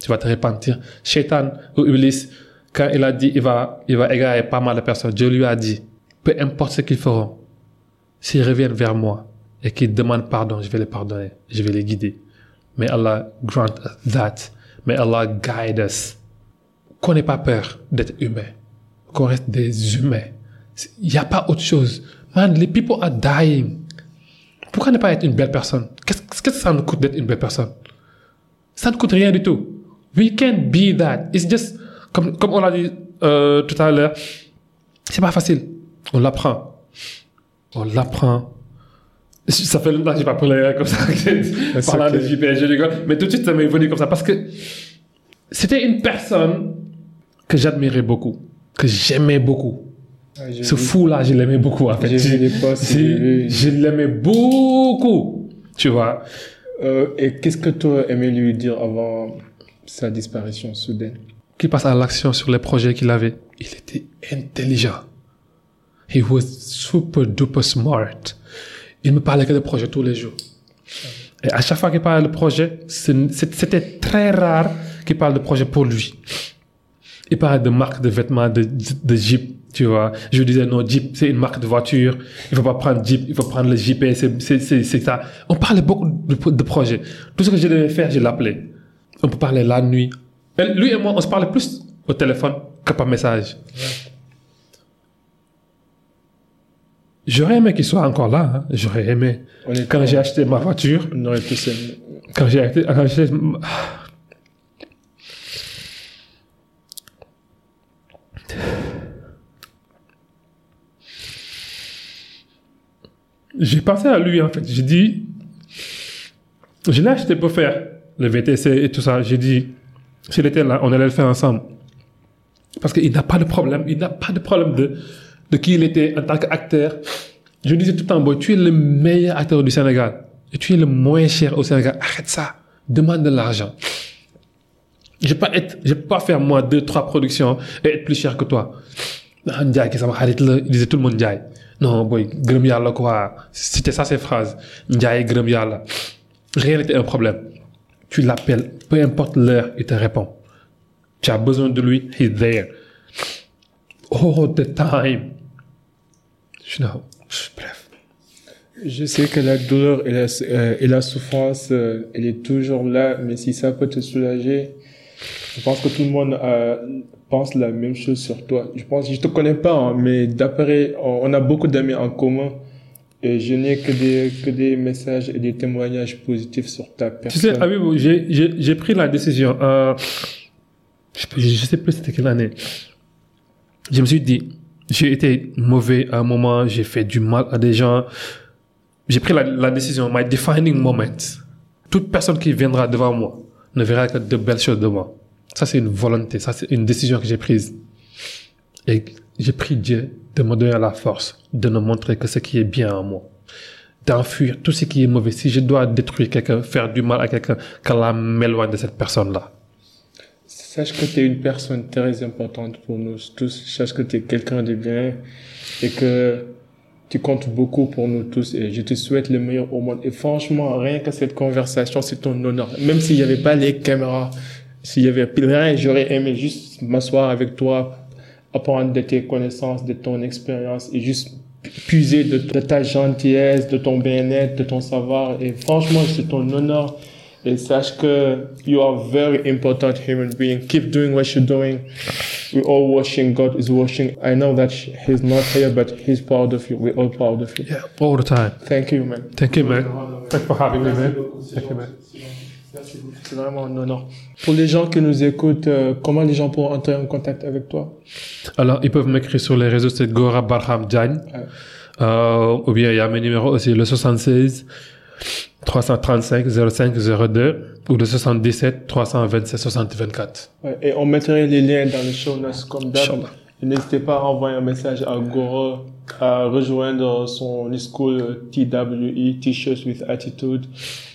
Tu vas te repentir. Shaitan ou Iblis, quand il a dit, il va, il va égarer pas mal de personnes, Dieu lui a dit, peu importe ce qu'ils feront, s'ils reviennent vers moi et qu'ils demandent pardon, je vais les pardonner, je vais les guider. May Allah grant us that. May Allah guide us. Qu'on n'ait pas peur d'être humain. Qu'on reste des humains. Il n'y a pas autre chose. Man, les people are dying. Pourquoi ne pas être une belle personne? Qu'est-ce que ça nous coûte d'être une belle personne? Ça ne coûte rien du tout. We can't be that. It's just, comme, comme on l'a dit euh, tout à l'heure, c'est pas facile. On l'apprend. On l'apprend. Ça fait longtemps que j'ai pas parlé comme ça, (laughs) parlant ok. de JP, je rigole. Mais tout de suite, ça m'est venu comme ça parce que c'était une personne que j'admirais beaucoup, que j'aimais beaucoup. Ah, Ce fou-là, je l'aimais beaucoup, en fait. Je- Je l'aimais beaucoup, tu vois. Euh, et qu'est-ce que tu aimé lui dire avant sa disparition soudaine? Qui passe à l'action sur les projets qu'il avait. Il était intelligent. He was super duper smart. Il me parlait que de projets tous les jours. Et à chaque fois qu'il parlait de projet, c'était très rare qu'il parle de projet pour lui. Il parlait de marque de vêtements, de, de Jeep, tu vois. Je disais, non, Jeep, c'est une marque de voiture. Il faut pas prendre Jeep, il faut prendre le JP, c'est- ça. On parlait beaucoup de, de projets. Tout ce que je devais faire, je l'appelais. On peut parler la nuit. Et lui et moi, on se parlait plus au téléphone que par message. J'aurais aimé qu'il soit encore là. hein. J'aurais aimé. Quand j'ai acheté ma voiture, on aurait tous aimé. quand j'ai acheté, quand j'ai- pensé à lui en fait. J'ai dit, je l'ai acheté pour faire le VTC et tout ça. J'ai dit, s'il était là, on allait le faire ensemble. Parce qu'il n'a pas de problème. Il n'a pas de problème de, de qui il était en tant qu'acteur. Je lui disais tout le temps, tu es le meilleur acteur du Sénégal. Et tu es le moins cher au Sénégal. Arrête ça. Demande de l'argent. Je je vais pas faire moi deux, trois productions et être plus cher que toi. Ah, disait tout le monde Ndiaye. Non, boy, gërëm quoi. C'était ça ses phrases. Ndiaye, gërëm. Rien n'était un problème. Tu l'appelles, peu importe l'heure, il te répond. Tu as besoin de lui, he's there. All the time. Bref. Je sais que la douleur et la, euh, souffrance, euh, elle est toujours là, mais si ça peut te soulager, je pense que tout le monde euh, pense la même chose sur toi. Je pense, je te connais pas, hein, mais d'après, on a beaucoup d'amis en commun, et je n'ai que des, que des messages et des témoignages positifs sur ta Tu personne. sais, Habib, j'ai, j'ai, j'ai pris la décision, euh, je, je sais plus c'était quelle année. Je me suis dit, j'ai été mauvais à un moment, j'ai fait du mal à des gens. J'ai pris la, la décision, my defining moment. Toute personne qui viendra devant moi ne verra que de belles choses de moi. Ça, c'est une volonté, ça, c'est une décision que j'ai prise. Et j'ai pris Dieu de me donner la force de me montrer que ce qui est bien en moi d'enfuir tout ce qui est mauvais. Si je dois détruire quelqu'un, faire du mal à quelqu'un, qu'Allah m'éloigne de cette personne-là. Sache que tu es une personne très importante pour nous tous. Sache que tu es quelqu'un de bien et que tu comptes beaucoup pour nous tous et je te souhaite le meilleur au monde. Et franchement, rien que cette conversation, c'est ton honneur. Même s'il n'y avait pas les caméras, s'il y avait rien, j'aurais aimé juste m'asseoir avec toi, apprendre de tes connaissances, de ton expérience et juste puiser de, de ta gentillesse, de ton bien-être, de ton savoir. Et franchement, c'est ton honneur. Et sache que you are a very important human being. Keep doing what you're doing. We're all watching. God is watching. I know that he's not here, but he's proud of you. We're all proud of you. Yeah, all the time. Thank you, man. Thank you, man. Thanks for having me, man. Thank you, man. C'est vraiment un honneur. Pour les gens qui nous écoutent, euh, comment les gens pourront entrer en contact avec toi? Alors, ils peuvent m'écrire sur les réseaux, c'est Gora Barham. Ouais. Euh, ou bien il y a mes numéros aussi, le 76 335 05 02 ou le 77 327 60 24. Ouais, Et on mettrait les liens dans les show notes comme d'hab. N'hésitez pas à envoyer un message à Goro, à rejoindre son school TWE, T-shirts with Attitude,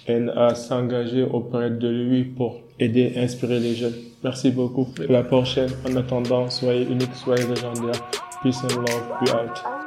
et à s'engager auprès de lui pour aider, inspirer les jeunes. Merci beaucoup. La prochaine. En attendant, soyez unique, soyez légendaire. Peace and love. We out.